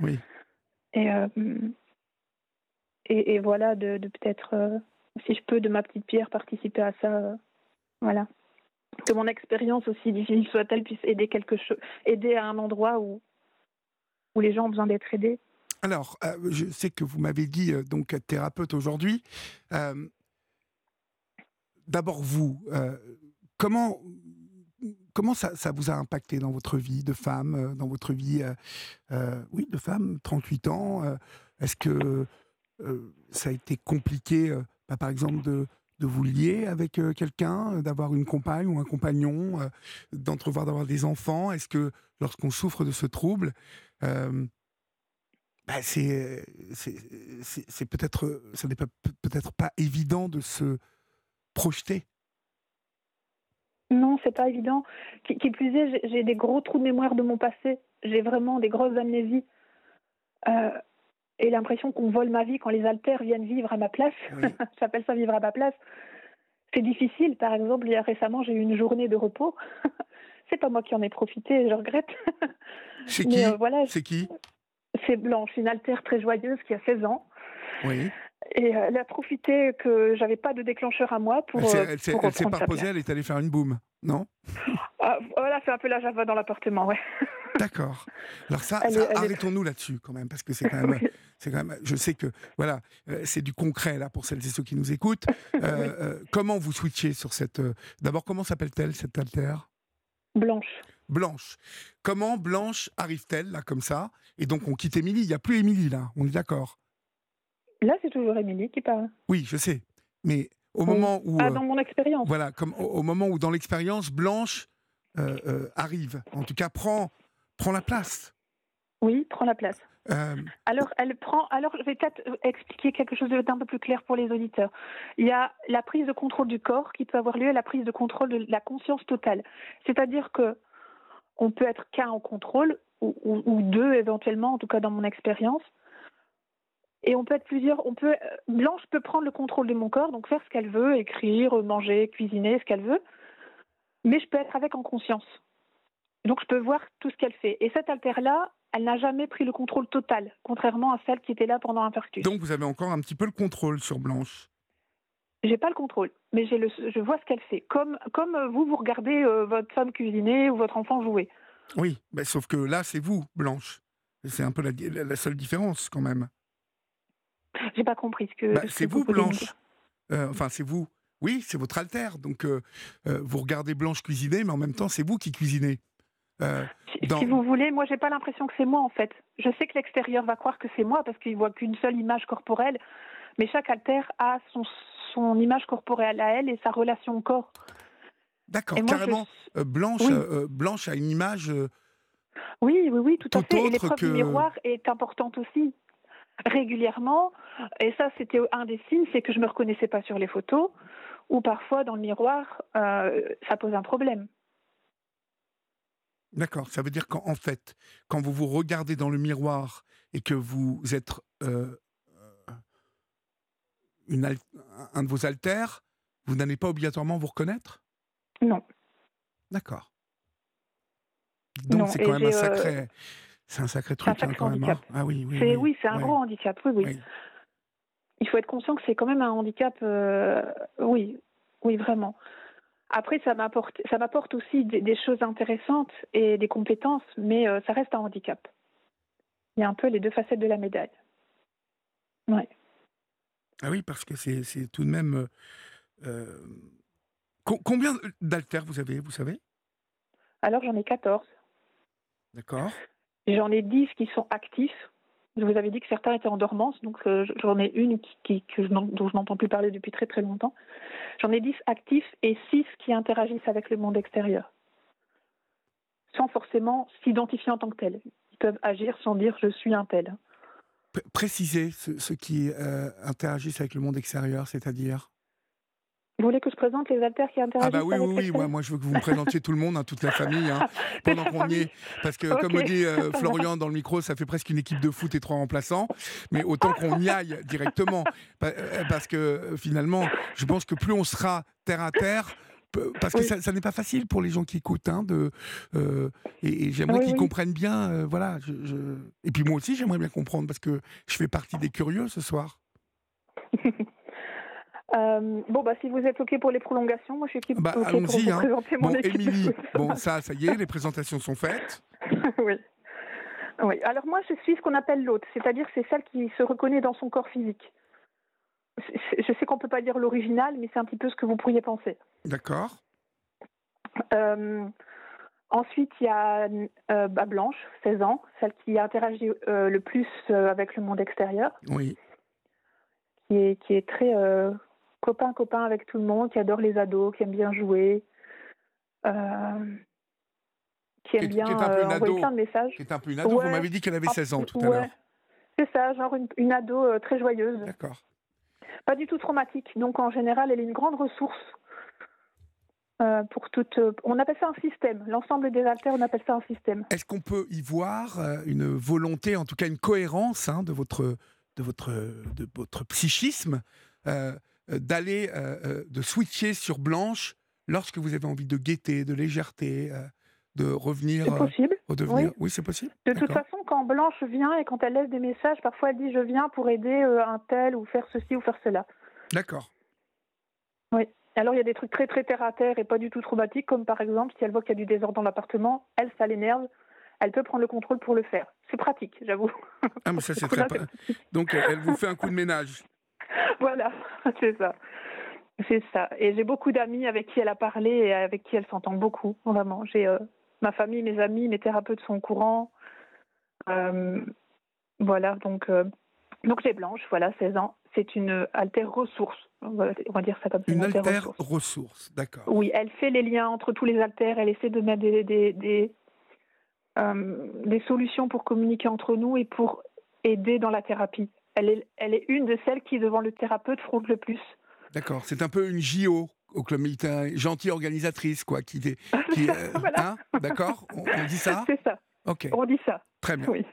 Oui. <laughs> et, et, et, voilà, de, de peut-être si je peux, de ma petite pierre, participer à ça. Euh, voilà. Que mon expérience, aussi difficile soit-elle, puisse aider quelque chose, aider à un endroit où, les gens ont besoin d'être aidés. Alors, euh, je sais que vous m'avez dit, euh, donc, thérapeute aujourd'hui. D'abord, vous, comment, comment ça, ça, vous a impacté dans votre vie de femme, dans votre vie, oui, de femme, 38 ans Est-ce que ça a été compliqué bah, par exemple, de, de vous lier avec euh, quelqu'un, euh, d'avoir une compagne ou un compagnon, euh, d'entrevoir d'avoir des enfants? Est-ce que lorsqu'on souffre de ce trouble, bah, c'est peut-être ça n'est peut-être pas évident de se projeter? Non, c'est pas évident. Qui, plus est, j'ai- des gros trous de mémoire de mon passé. J'ai vraiment des grosses amnésies. Euh, et l'impression qu'on vole ma vie quand les haltères viennent vivre à ma place. Oui. <laughs> J'appelle ça vivre à ma place. C'est difficile. Par exemple, récemment, j'ai eu une journée de repos. <laughs> c'est pas moi qui en ai profité, je regrette. <laughs> C'est qui euh, voilà, C'est qui c'est Blanche, une altère très joyeuse qui a 16 ans. Oui. Et euh, elle a profité que j'avais pas de déclencheur à moi pour. Elle s'est- euh, pas reposée, elle est allée faire une boum, non? Ah, voilà, c'est un peu la java dans l'appartement, ouais. D'accord. Alors ça, ça, arrêtons-nous là-dessus quand même, parce que c'est quand même. C'est quand même. Je sais que voilà, euh, c'est du concret là pour celles et ceux qui nous écoutent. <laughs> Euh, euh, comment vous switchez sur cette D'abord, comment s'appelle-t-elle cette altère Blanche. Blanche. Comment Blanche arrive-t-elle là comme ça? Et donc on quitte Émilie. Il n'y a plus Émilie là. On est d'accord? Là, c'est toujours Émilie qui parle. Oui, je sais. Mais au Oui. moment où Ah, dans mon expérience. voilà, comme au, au moment où dans l'expérience Blanche arrive, en tout cas prend prend la place. Oui, prends la place. Euh, Alors, elle prend. Alors, je vais peut-être expliquer quelque chose d'un peu plus clair pour les auditeurs. Il y a la prise de contrôle du corps qui peut avoir lieu et la prise de contrôle de la conscience totale. C'est-à-dire que on peut être qu'un en contrôle ou, ou- deux éventuellement, en tout cas dans mon expérience. Et on peut être plusieurs. On peut euh, Blanche peut prendre le contrôle de mon corps, donc faire ce qu'elle veut, écrire, manger, cuisiner, ce qu'elle veut. Mais je peux être avec en conscience. Donc je peux voir tout ce qu'elle fait. Et cette altère-là, elle n'a jamais pris le contrôle total, contrairement à celle qui était là pendant l'infarctus. donc vous avez encore un petit peu le contrôle sur Blanche. J'ai pas le contrôle, mais le, je vois ce qu'elle fait. Comme, comme euh, vous, vous regardez euh, votre femme cuisiner ou votre enfant jouer. Oui, bah, sauf que là c'est vous Blanche. C'est un peu la, la- seule différence quand même. J'ai pas compris ce que. Bah, c'est vous Blanche. Euh, enfin c'est vous. Oui, c'est votre altère. Donc euh, vous regardez Blanche cuisiner, mais en même temps c'est vous qui cuisinez. Si, dans- si vous voulez, moi, j'ai pas l'impression que c'est moi en fait. Je sais que l'extérieur va croire que c'est moi parce qu'il voit qu'une seule image corporelle, mais chaque altère a son, son image corporelle à elle et sa relation au corps. D'accord, je- carrément. euh, Blanche, Oui. euh, euh, Blanche a une image. euh, Oui, oui, oui, tout, à Tout fait. Et l'épreuve que- du miroir est importante aussi. Régulièrement, et ça c'était un des signes, c'est que je me reconnaissais pas sur les photos, ou parfois dans le miroir, ça pose un problème. D'accord, ça veut dire qu'en en fait, quand vous vous regardez dans le miroir et que vous êtes euh, euh, une un de vos altères, vous n'allez pas obligatoirement vous reconnaître? Non. D'accord. Donc c'est quand même un euh, sacré, c'est un sacré truc sacré hein, quand même. hein. handicap. Ah oui, oui, C'est oui, oui, c'est un ouais. gros handicap. Oui, oui. Oui. Il faut être conscient que c'est quand même un handicap. euh, oui, oui, vraiment. Après, ça m'apporte, ça m'apporte aussi des, des choses intéressantes et des compétences, mais euh, ça reste un handicap. Il y a un peu les deux facettes de la médaille. Ouais. Ah oui, parce que c'est tout de même. euh, euh, co- combien d'altères vous avez, vous savez? Alors j'en ai 14. D'accord. J'en ai 10 qui sont actifs. Je vous avais dit que certains étaient en dormance, donc euh, j'en ai une dont je n'entends plus parler depuis très très longtemps. J'en ai 10 actifs et 6 qui interagissent avec le monde extérieur, sans forcément s'identifier en tant que tel. Ils peuvent agir sans dire je suis un tel. P- Précisez ce- ceux qui euh, interagissent avec le monde extérieur, c'est-à-dire? Vous voulez que je présente les altères qui Ah interagissent bah oui, oui, oui, moi, moi je veux que vous me présentiez tout le monde, hein, toute la famille, hein, <laughs> pendant qu'on y est. Parce que comme me dit euh. <laughs> Florian dans le micro, ça fait presque une équipe de foot et trois remplaçants. Mais autant qu'on y aille directement. <laughs> Euh, Parce que euh, finalement, je pense que plus on sera terre à terre, parce que Oui. ça, ça n'est pas facile pour les gens qui écoutent. hein, de, euh, et et j'aimerais Oui, qu'ils oui. comprennent bien. euh, voilà, je, je- Et puis moi aussi, j'aimerais bien comprendre parce que je fais partie des curieux ce soir. Euh, bon, bah, si vous êtes OK pour les prolongations, moi je suis équipe Bah, OK pour vous hein. présenter mon Bon, équipe. Émilie, bon, ça, ça y est, les présentations sont faites. <laughs> oui. Oui. Alors moi, je suis ce qu'on appelle l'autre, c'est-à-dire c'est celle qui se reconnaît dans son corps physique. Je sais qu'on peut pas dire l'original, mais c'est un petit peu ce que vous pourriez penser. D'accord Euh, ensuite, il y a euh, bah, Blanche, 16 ans, celle qui interagit le plus avec le monde extérieur, Oui. qui est, qui est très euh, copain-copain avec tout le monde, qui adore les ados, qui aime bien jouer, euh, qui aime bien euh, envoyer plein de messages. Qui est un peu une ado. Vous m'avez dit qu'elle avait Ah, 16 ans tout à l'heure. C'est ça, genre une, une ado euh, très joyeuse. D'accord. Pas du tout traumatique. Donc en général, elle est une grande ressource. Euh, pour toute, on appelle ça un système. L'ensemble des haltères, on appelle ça un système. Est-ce qu'on peut y voir euh, une volonté, en tout cas une cohérence hein, de, votre, de, votre, de votre psychisme, d'aller, de switcher sur Blanche lorsque vous avez envie de gaieté, de légèreté, de revenir C'est possible. devenir Oui, c'est possible. De toute façon, quand Blanche vient et quand elle laisse des messages, parfois elle dit je viens pour aider un tel ou faire ceci ou faire cela. D'accord. Oui. Alors il y a des trucs très très terre à terre et pas du tout traumatiques, comme par exemple si elle voit qu'il y a du désordre dans l'appartement, elle, ça l'énerve, elle peut prendre le contrôle pour le faire. C'est pratique, j'avoue. Ah mais ça <laughs> c'est très Donc elle vous fait un coup de ménage. <laughs> voilà, <laughs> c'est ça. C'est ça. Et j'ai beaucoup d'amis avec qui elle a parlé et avec qui elle s'entend beaucoup, vraiment. J'ai euh, ma famille, mes amis, mes thérapeutes sont au courant. Euh, voilà, donc euh, donc j'ai Blanche, voilà, 16 ans. C'est une alter ressource. On va, dire ça comme ça. Une, alter, ressource, d'accord. Oui, elle fait les liens entre tous les alters. Elle essaie de mettre des, des, des, des, solutions pour communiquer entre nous et pour aider dans la thérapie. Elle est, elle est une de celles qui, devant le thérapeute, frôle le plus. D'accord. C'est un peu une JO au club militaire, gentille organisatrice, quoi, qui, <laughs> qui euh, hein D'accord on, dit ça C'est ça. Ok. On dit ça. Très bien. Oui.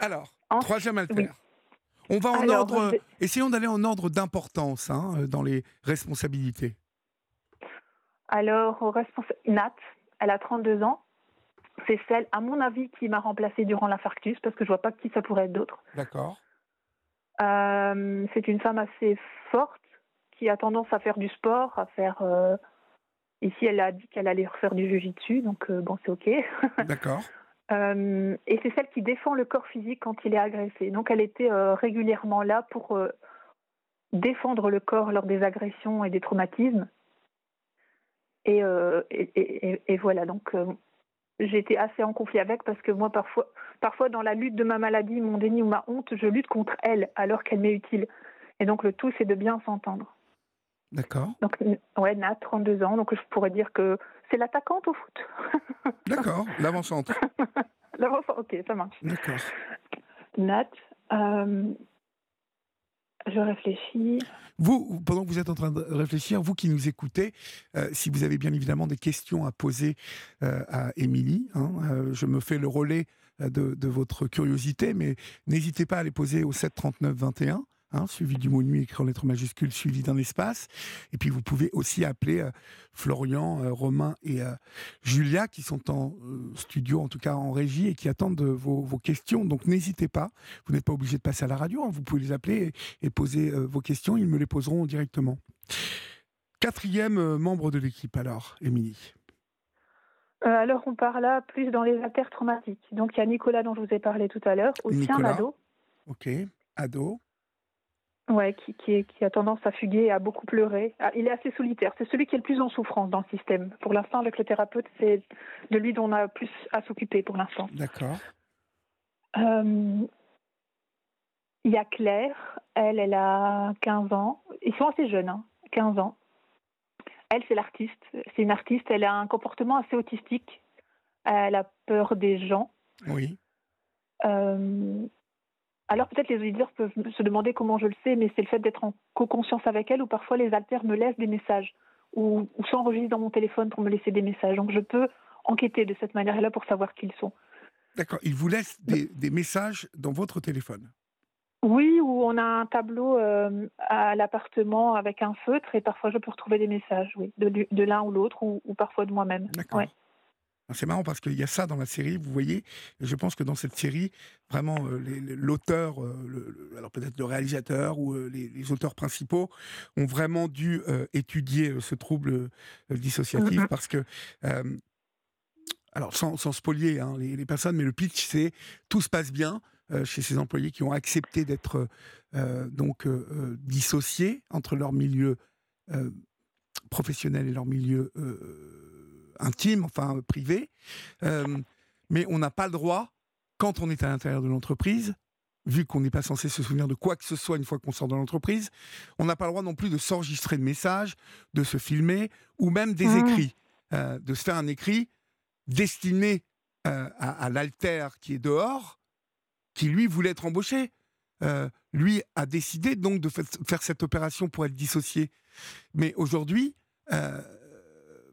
Alors, troisième alter. On va en ordre. Essayons d'aller en ordre d'importance hein, euh, dans les responsabilités. Alors, Nat, elle a 32 ans. C'est celle, à mon avis, qui m'a remplacée durant l'infarctus, parce que je vois pas qui ça pourrait être d'autre. D'accord. Euh, c'est une femme assez forte, qui a tendance à faire du sport, à faire. Euh, ici, elle a dit qu'elle allait refaire du jujitsu, donc bon, c'est ok. <laughs> D'accord. Euh, et c'est celle qui défend le corps physique quand il est agressé. Donc elle était euh, régulièrement là pour euh, défendre le corps lors des agressions et des traumatismes. Et, et, et, voilà, donc j'étais assez en conflit avec parce que moi, parfois, parfois, dans la lutte de ma maladie, mon déni ou ma honte, je lutte contre elle alors qu'elle m'est utile. Et donc le tout, c'est de bien s'entendre. D'accord. Donc, ouais, Nat, 32 ans, donc je pourrais dire que c'est l'attaquante au foot. <laughs> D'accord, l'avancante. L'avancante, ok, ça marche. D'accord. Nat, euh, je réfléchis. Vous, pendant que vous êtes en train de réfléchir, vous qui nous écoutez, euh, si vous avez bien évidemment des questions à poser euh, à Émilie, hein, je me fais le relais de, de votre curiosité, mais n'hésitez pas à les poser au 7 39 21. Hein, suivi du mot nuit écrit en lettres majuscules, suivi d'un espace. Et puis vous pouvez aussi appeler euh, Florian, euh, Romain et euh, Julia qui sont en studio, en tout cas en régie, et qui attendent vos, questions. Donc n'hésitez pas, vous n'êtes pas obligé de passer à la radio, hein. vous pouvez les appeler et, poser vos questions, ils me les poseront directement. Quatrième membre de l'équipe alors, Émilie. alors on parle là plus dans les affaires traumatiques. Donc il y a Nicolas dont je vous ai parlé tout à l'heure, aussi un ado. Ok, ado. Ouais, qui, qui, a tendance à fuguer et à beaucoup pleurer. Ah, il est assez solitaire. C'est celui qui est le plus en souffrance dans le système. Pour l'instant, avec le thérapeute, c'est de lui dont on a plus à s'occuper pour l'instant. D'accord. Euh, il y a Claire. Elle, elle a 15 ans. Ils sont assez jeunes, hein, 15 ans. Elle, c'est l'artiste. C'est une artiste. Elle a un comportement assez autistique. Elle a peur des gens. Oui. Euh, alors peut-être les auditeurs peuvent se demander comment je le sais, mais c'est le fait d'être en co-conscience avec elle où parfois les alters me laissent des messages ou, s'enregistrent dans mon téléphone pour me laisser des messages. Donc je peux enquêter de cette manière-là pour savoir qui ils sont. D'accord. Ils vous laissent des, messages dans votre téléphone? Oui, où on a un tableau euh, à l'appartement avec un feutre et parfois je peux retrouver des messages, oui, de, l'un ou l'autre ou, parfois de moi-même. D'accord. C'est marrant parce qu'il y a ça dans la série, vous voyez. je pense que dans cette série, vraiment, euh, l'auteur, euh, alors peut-être le réalisateur ou euh, les, auteurs principaux ont vraiment dû étudier ce trouble dissociatif parce que alors sans, sans spolier hein, les, personnes, mais le pitch c'est tout se passe bien chez ces employés qui ont accepté d'être donc dissociés entre leur milieu professionnel et leur milieu intime, enfin privé. Euh, mais on n'a pas le droit, quand on est à l'intérieur de l'entreprise, vu qu'on n'est pas censé se souvenir de quoi que ce soit une fois qu'on sort de l'entreprise, on n'a pas le droit non plus de s'enregistrer de messages, de se filmer, ou même des mmh. écrits, euh, de se faire un écrit destiné euh, à, l'alter qui est dehors, qui lui voulait être embauché. lui a décidé donc de faire cette opération pour être dissocié. Mais aujourd'hui,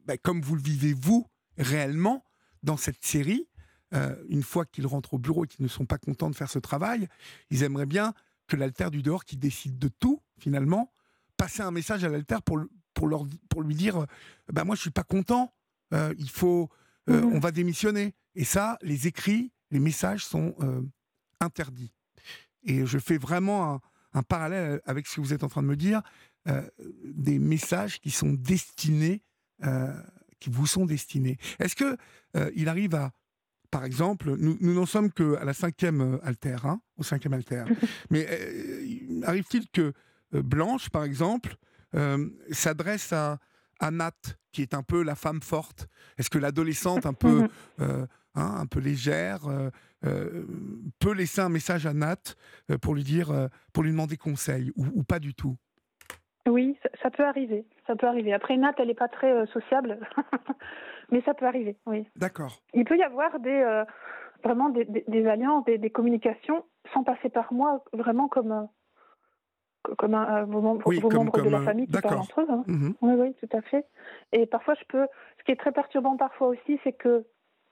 bah, comme vous le vivez vous réellement dans cette série, euh, une fois qu'ils rentrent au bureau et qu'ils ne sont pas contents de faire ce travail, ils aimeraient bien que l'alter du dehors, qui décide de tout, finalement, passer un message à l'alter pour, pour, leur, pour lui dire bah, Moi, je suis pas content, euh, il faut, euh, mmh on va démissionner. Et ça, les écrits, les messages sont interdits. Et je fais vraiment un, un, parallèle avec ce que vous êtes en train de me dire des messages qui sont destinés, qui vous sont destinés. Est-ce que il arrive à par exemple, nous n'en sommes qu'à la cinquième euh, alter, hein, au cinquième alter. <laughs> Mais euh, arrive-t-il que euh, Blanche, par exemple, s'adresse à, à Nat, qui est un peu la femme forte? Est-ce que l'adolescente, un peu, <laughs> hein, un peu légère, peut laisser un message à Nat pour lui dire, pour lui demander conseil, ou, pas du tout? Oui, ça, peut arriver. Ça peut arriver. Après, Nat, elle n'est pas très sociable. <laughs> Mais ça peut arriver, oui. D'accord. Il peut y avoir des, euh, vraiment des, des, alliances, des, des, communications sans passer par moi, vraiment comme, euh, comme un, vos, membres de la euh, famille qui parlent entre eux. Hein. Mhm. Oui, oui, tout à fait. Et parfois, je peux. Ce qui est très perturbant parfois aussi, c'est que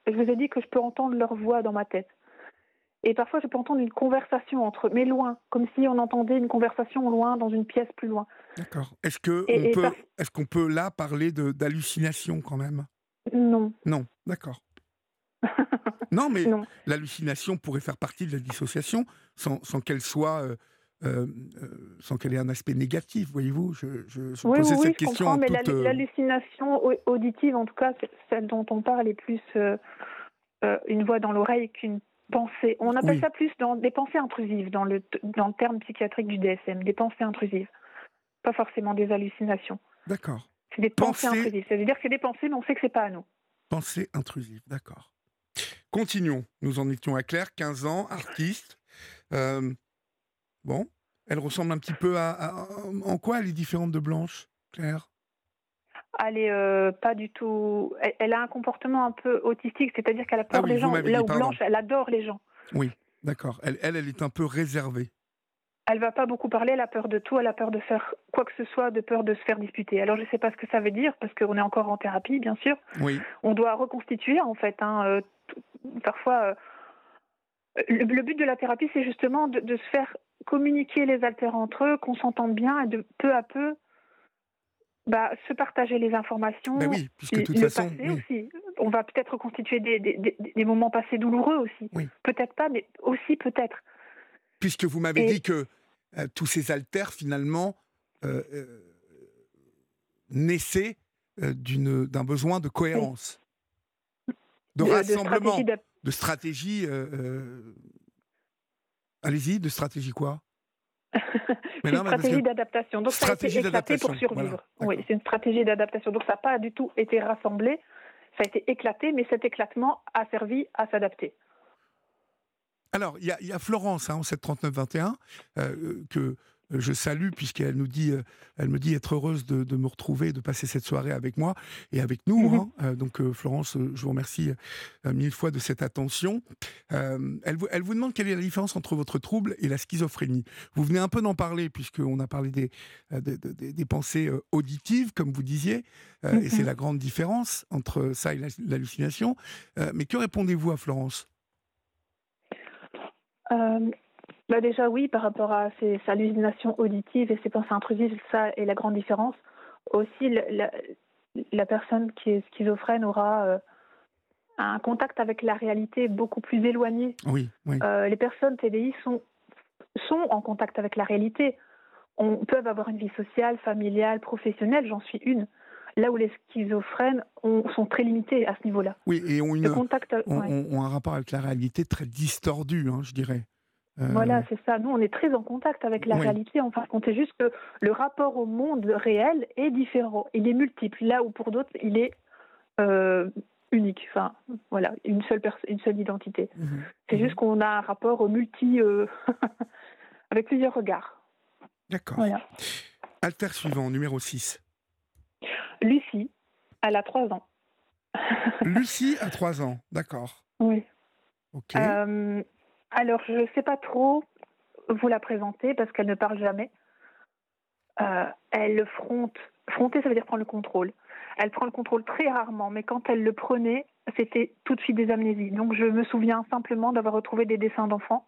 je vous ai dit que je peux entendre leur voix dans ma tête. Et parfois, je peux entendre une conversation entre eux, mais loin, comme si on entendait une conversation loin, dans une pièce plus loin. D'accord. Est-ce qu'on peut, est qu'on peut là parler d'hallucination quand même? Non. Non, d'accord. <laughs> non, mais l'hallucination pourrait faire partie de la dissociation sans, qu'elle soit. Euh, euh, euh, sans qu'elle ait un aspect négatif, voyez-vous? Je, je, oui, oui, cette je Comprends, mais l'hallucination auditive, en tout cas, celle dont on parle, est plus une voix dans l'oreille qu'une On appelle ça plus dans des pensées intrusives, dans le, dans le terme psychiatrique du DSM, des pensées intrusives. Pas forcément des hallucinations. D'accord. C'est des pensées, intrusives. Ça veut dire que c'est des pensées, mais on sait que c'est pas à nous. Pensées intrusives, d'accord. Continuons. Nous en étions à Claire, 15 ans, artiste. Euh, bon, elle ressemble un petit peu à, En quoi elle est différente de Blanche, Claire? Elle est euh, pas du tout. Elle, a un comportement un peu autistique, c'est-à-dire qu'elle a peur ah des gens. Là où Blanche, elle adore les gens. Oui, d'accord. Elle, elle, elle est un peu réservée elle va pas beaucoup parler, elle a peur de tout, elle a peur de faire quoi que ce soit, de peur de se faire disputer. Alors je ne sais pas ce que ça veut dire, parce qu'on est encore en thérapie, bien sûr. Oui. On doit reconstituer, en fait. Hein, euh, parfois, euh, le, but de la thérapie, c'est justement de, se faire communiquer les altères entre eux, qu'on s'entende bien, et de peu à peu bah, se partager les informations. Ben oui, puisque de toute façon, aussi. On va peut-être reconstituer des, des, des, moments passés douloureux aussi. Peut-être pas, mais aussi peut-être. Puisque vous m'avez dit que euh, tous ces alters, finalement, euh, euh, naissaient d'un besoin de cohérence, de, rassemblement, de stratégie. Allez-y, de stratégie quoi? <laughs> c'est une stratégie d'adaptation. Donc stratégie ça a été éclaté pour survivre. oui, c'est une stratégie d'adaptation. Donc ça n'a pas du tout été rassemblé, ça a été éclaté, mais cet éclatement a servi à s'adapter. Alors, il y, a Florence, hein, en 739-21, euh, que je salue puisqu'elle nous dit, euh, elle me dit être heureuse de, me retrouver, de passer cette soirée avec moi et avec nous. Mhm. Hein. Euh, donc Florence, je vous remercie mille fois de cette attention. elle, vous, elle vous demande quelle est la différence entre votre trouble et la schizophrénie. Vous venez un peu d'en parler puisqu'on a parlé des, des, pensées auditives, comme vous disiez, et c'est mhm. la grande différence entre ça et l'hallucination. mais que répondez-vous à Florence? Euh, bah déjà oui, par rapport à ces hallucinations auditives et ces pensées intrusives, ça est la grande différence. Aussi, la, la personne qui est schizophrène aura euh, un contact avec la réalité beaucoup plus éloigné. Oui, oui. Euh, les personnes TDI sont, sont en contact avec la réalité. On peut avoir une vie sociale, familiale, professionnelle, j'en suis une. Là où les schizophrènes sont très limités à ce niveau-là. Oui, et ont, une, contact, ont, un rapport avec la réalité très distordu, hein, je dirais. Euh, voilà, c'est ça. Nous, on est très en contact avec la réalité. Enfin, on juste que le rapport au monde réel est différent. Il est multiple. Là où pour d'autres, il est euh, unique. Enfin, voilà, une seule une seule identité. Mhm. C'est juste mhm. qu'on a un rapport au multi, euh, <laughs> avec plusieurs regards. D'accord. Voilà. Alter suivant, numéro 6. Lucie, elle a 3 ans. <laughs> Lucie a 3 ans, d'accord. Oui. Ok. Alors, je ne sais pas trop vous la présenter parce qu'elle ne parle jamais. Euh, elle fronte. Fronter, ça veut dire prendre le contrôle. Elle prend le contrôle très rarement, mais quand elle le prenait, c'était tout de suite des amnésies. Donc je me souviens simplement d'avoir retrouvé des dessins d'enfants.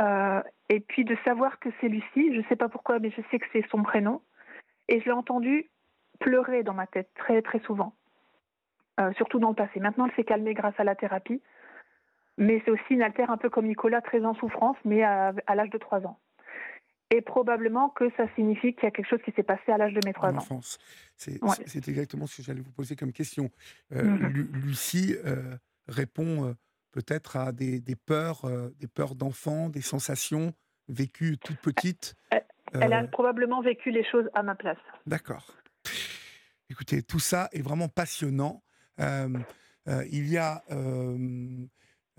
Euh, et puis de savoir que c'est Lucie, je ne sais pas pourquoi, mais je sais que c'est son prénom. Et je l'ai entendu pleurer dans ma tête très très souvent, euh, surtout dans le passé. Maintenant, elle s'est calmée grâce à la thérapie, mais c'est aussi une altère un peu comme Nicolas, très en souffrance, mais à, l'âge de 3 ans. Et probablement que ça signifie qu'il y a quelque chose qui s'est passé à l'âge de mes 3 ans. C'est exactement ce que j'allais vous poser comme question. Euh, mhm. Lucie euh, répond peut-être à des, peurs, des peurs d'enfant, des sensations vécues toutes petites. Elle a probablement vécu les choses à ma place. D'accord. Écoutez, tout ça est vraiment passionnant. Euh, euh, il y a,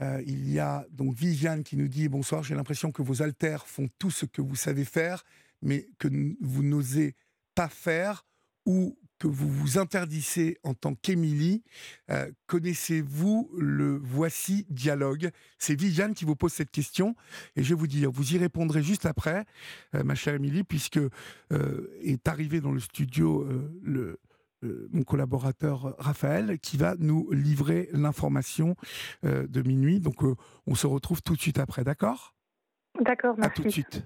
euh, il y a donc Viviane qui nous dit bonsoir. J'ai l'impression que vos alters font tout ce que vous savez faire, mais que vous n'osez pas faire ou que vous vous interdissez en tant qu'Émilie. Connaissez-vous le Voici Dialogue? C'est Viviane qui vous pose cette question et je vais vous dire, vous y répondrez juste après, ma chère Émilie, puisque est arrivé dans le studio le euh, mon collaborateur Raphaël qui va nous livrer l'information euh, de minuit. Donc euh, on se retrouve tout de suite après, d'accord? D'accord, merci. À tout de suite.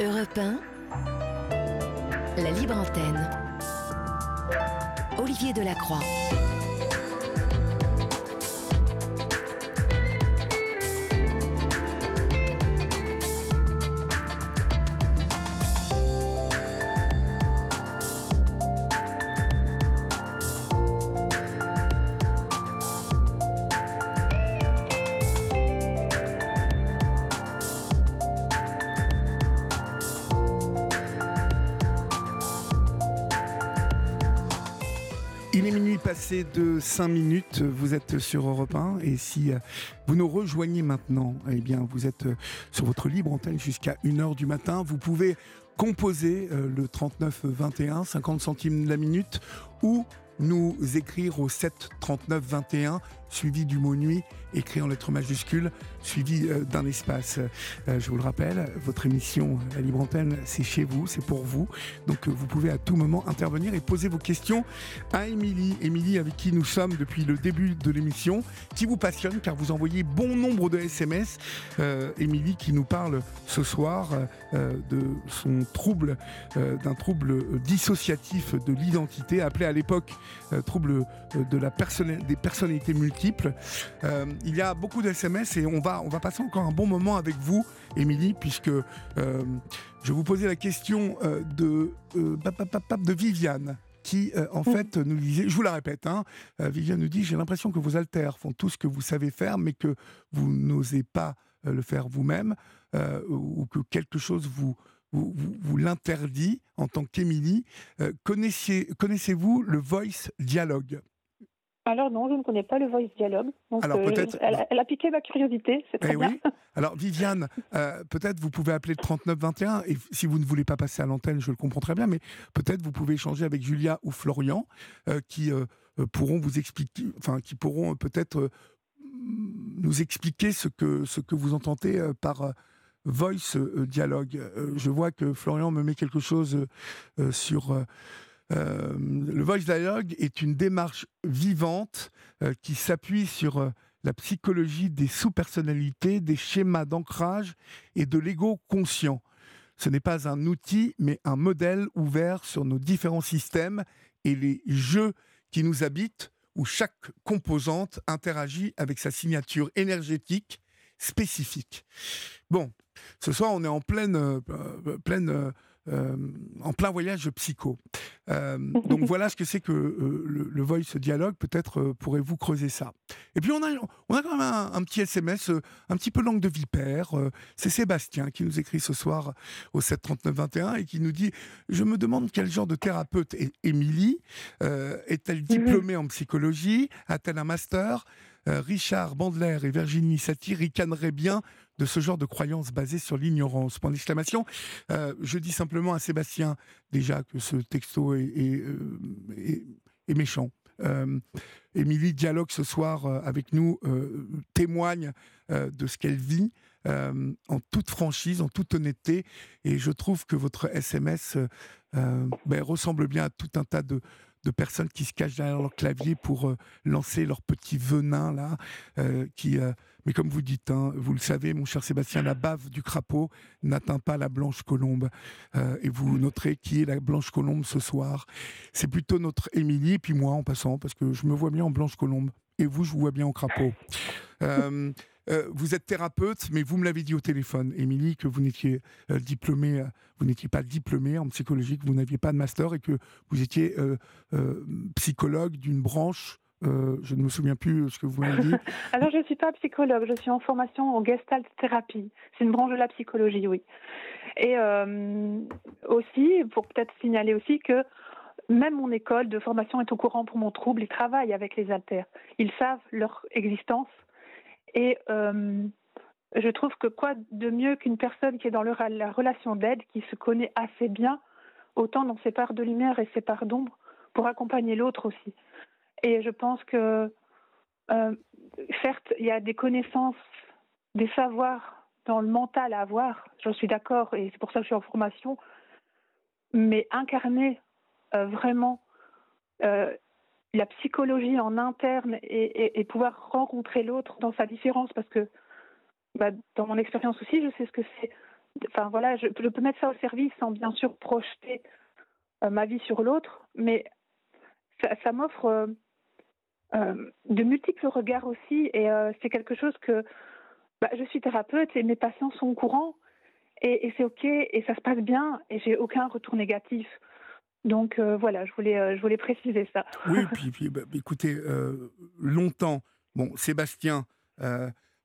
Europe 1, la libre antenne. Olivier Delacroix. Passé de 5 minutes, vous êtes sur Europe 1 et si euh, vous nous rejoignez maintenant, eh bien vous êtes euh, sur votre libre antenne jusqu'à 1h du matin. Vous pouvez composer euh, le 39 21, 50 centimes la minute ou nous écrire au 7 39 21 suivi du mot nuit écrit en lettres majuscules, suivi euh, d'un espace. Euh, je vous le rappelle, votre émission La Libre Antenne, c'est chez vous, c'est pour vous. Donc euh, vous pouvez à tout moment intervenir et poser vos questions à Émilie. Émilie avec qui nous sommes depuis le début de l'émission, qui vous passionne car vous envoyez bon nombre de SMS. Émilie qui nous parle ce soir de son trouble, d'un trouble dissociatif de l'identité, appelé à l'époque trouble de la des personnalités multiples. Euh, il y a beaucoup de SMS et on va, on va passer encore un bon moment avec vous, Émilie, puisque euh, je vous posais la question euh, de, de Viviane qui en fait nous disait, je vous la répète, hein, Viviane nous dit, j'ai l'impression que vos alters font tout ce que vous savez faire, mais que vous n'osez pas le faire vous-même, ou que quelque chose vous, vous, vous, l'interdit en tant qu'Émilie. Connaissez-vous le voice dialogue? Alors non, je ne connais pas le Voice Dialogue. Alors euh, peut-être. Elle, a piqué ma curiosité, c'est très eh bien. <laughs> Alors Viviane, euh, peut-être vous pouvez appeler le 3921 et si vous ne voulez pas passer à l'antenne, je le comprends très bien, mais peut-être vous pouvez échanger avec Julia ou Florian euh, qui pourront vous expliquer, enfin qui pourront peut-être nous expliquer ce que ce que vous entendez par Voice Dialogue. je vois que Florian me met quelque chose sur euh, le Voice Dialogue est une démarche vivante euh, qui s'appuie sur euh, la psychologie des sous-personnalités, des schémas d'ancrage et de l'ego conscient. Ce n'est pas un outil, mais un modèle ouvert sur nos différents systèmes et les jeux qui nous habitent, où chaque composante interagit avec sa signature énergétique spécifique. Bon, ce soir, on est en pleine, pleine euh, en plein voyage psycho. Euh, donc <laughs> voilà ce que c'est que euh, le, voice dialogue. Peut-être pourrez-vous creuser ça. Et puis on a, on a quand même un, petit SMS, un petit peu langue de vipère. c'est Sébastien qui nous écrit ce soir au 73921 et qui nous dit Je me demande quel genre de thérapeute est Émilie. est-elle diplômée en psychologie? A-t-elle un master? Richard Bandler et Virginie Satir ricaneraient bien de ce genre de croyances basées sur l'ignorance. Point d'exclamation. Euh, je dis simplement à Sébastien déjà que ce texto est, euh, méchant. Euh, Émilie dialogue ce soir avec nous, témoigne de ce qu'elle vit. en toute franchise, en toute honnêteté. Et je trouve que votre SMS ben, ressemble bien à tout un tas de, de personnes qui se cachent derrière leur clavier pour euh, lancer leur petit venin là, euh, qui. Euh, mais comme vous dites, hein, vous le savez, mon cher Sébastien, la bave du crapaud n'atteint pas la blanche colombe. et vous noterez qui est la blanche colombe ce soir. C'est plutôt notre Émilie, puis moi en passant, parce que je me vois bien en blanche colombe. Et vous, je vous vois bien en crapaud. Euh, vous êtes thérapeute, mais vous me l'avez dit au téléphone, Émilie, que vous n'étiez euh, diplômée, euh, vous n'étiez pas diplômée en psychologie, que vous n'aviez pas de master et que vous étiez psychologue d'une branche. je ne me souviens plus ce que vous m'avez dit. <laughs> Alors, je ne suis pas psychologue, je suis en formation en gestalt thérapie. C'est une branche de la psychologie, oui. Et aussi, pour peut-être signaler aussi que même mon école de formation est au courant pour mon trouble. Ils travaillent avec les alters. Ils savent leur existence et euh, je trouve que quoi de mieux qu'une personne qui est dans la relation d'aide, qui se connaît assez bien, autant dans ses parts de lumière et ses parts d'ombre, pour accompagner l'autre aussi. Et je pense que, euh, certes, il y a des connaissances, des savoirs dans le mental à avoir, j'en suis d'accord, et c'est pour ça que je suis en formation, mais incarner vraiment la psychologie en interne et, pouvoir rencontrer l'autre dans sa différence, parce que bah, dans mon expérience aussi, je sais ce que c'est. Enfin voilà, je, peux mettre ça au service sans bien sûr projeter euh, ma vie sur l'autre, mais ça, m'offre euh, euh, de multiples regards aussi, et c'est quelque chose que bah, je suis thérapeute et mes patients sont au courant, et c'est ok, et ça se passe bien, et j'ai aucun retour négatif. Donc euh, voilà, je voulais, euh, je voulais préciser ça. Oui, <laughs> puis, puis bah, écoutez, euh, longtemps, bon, Sébastien,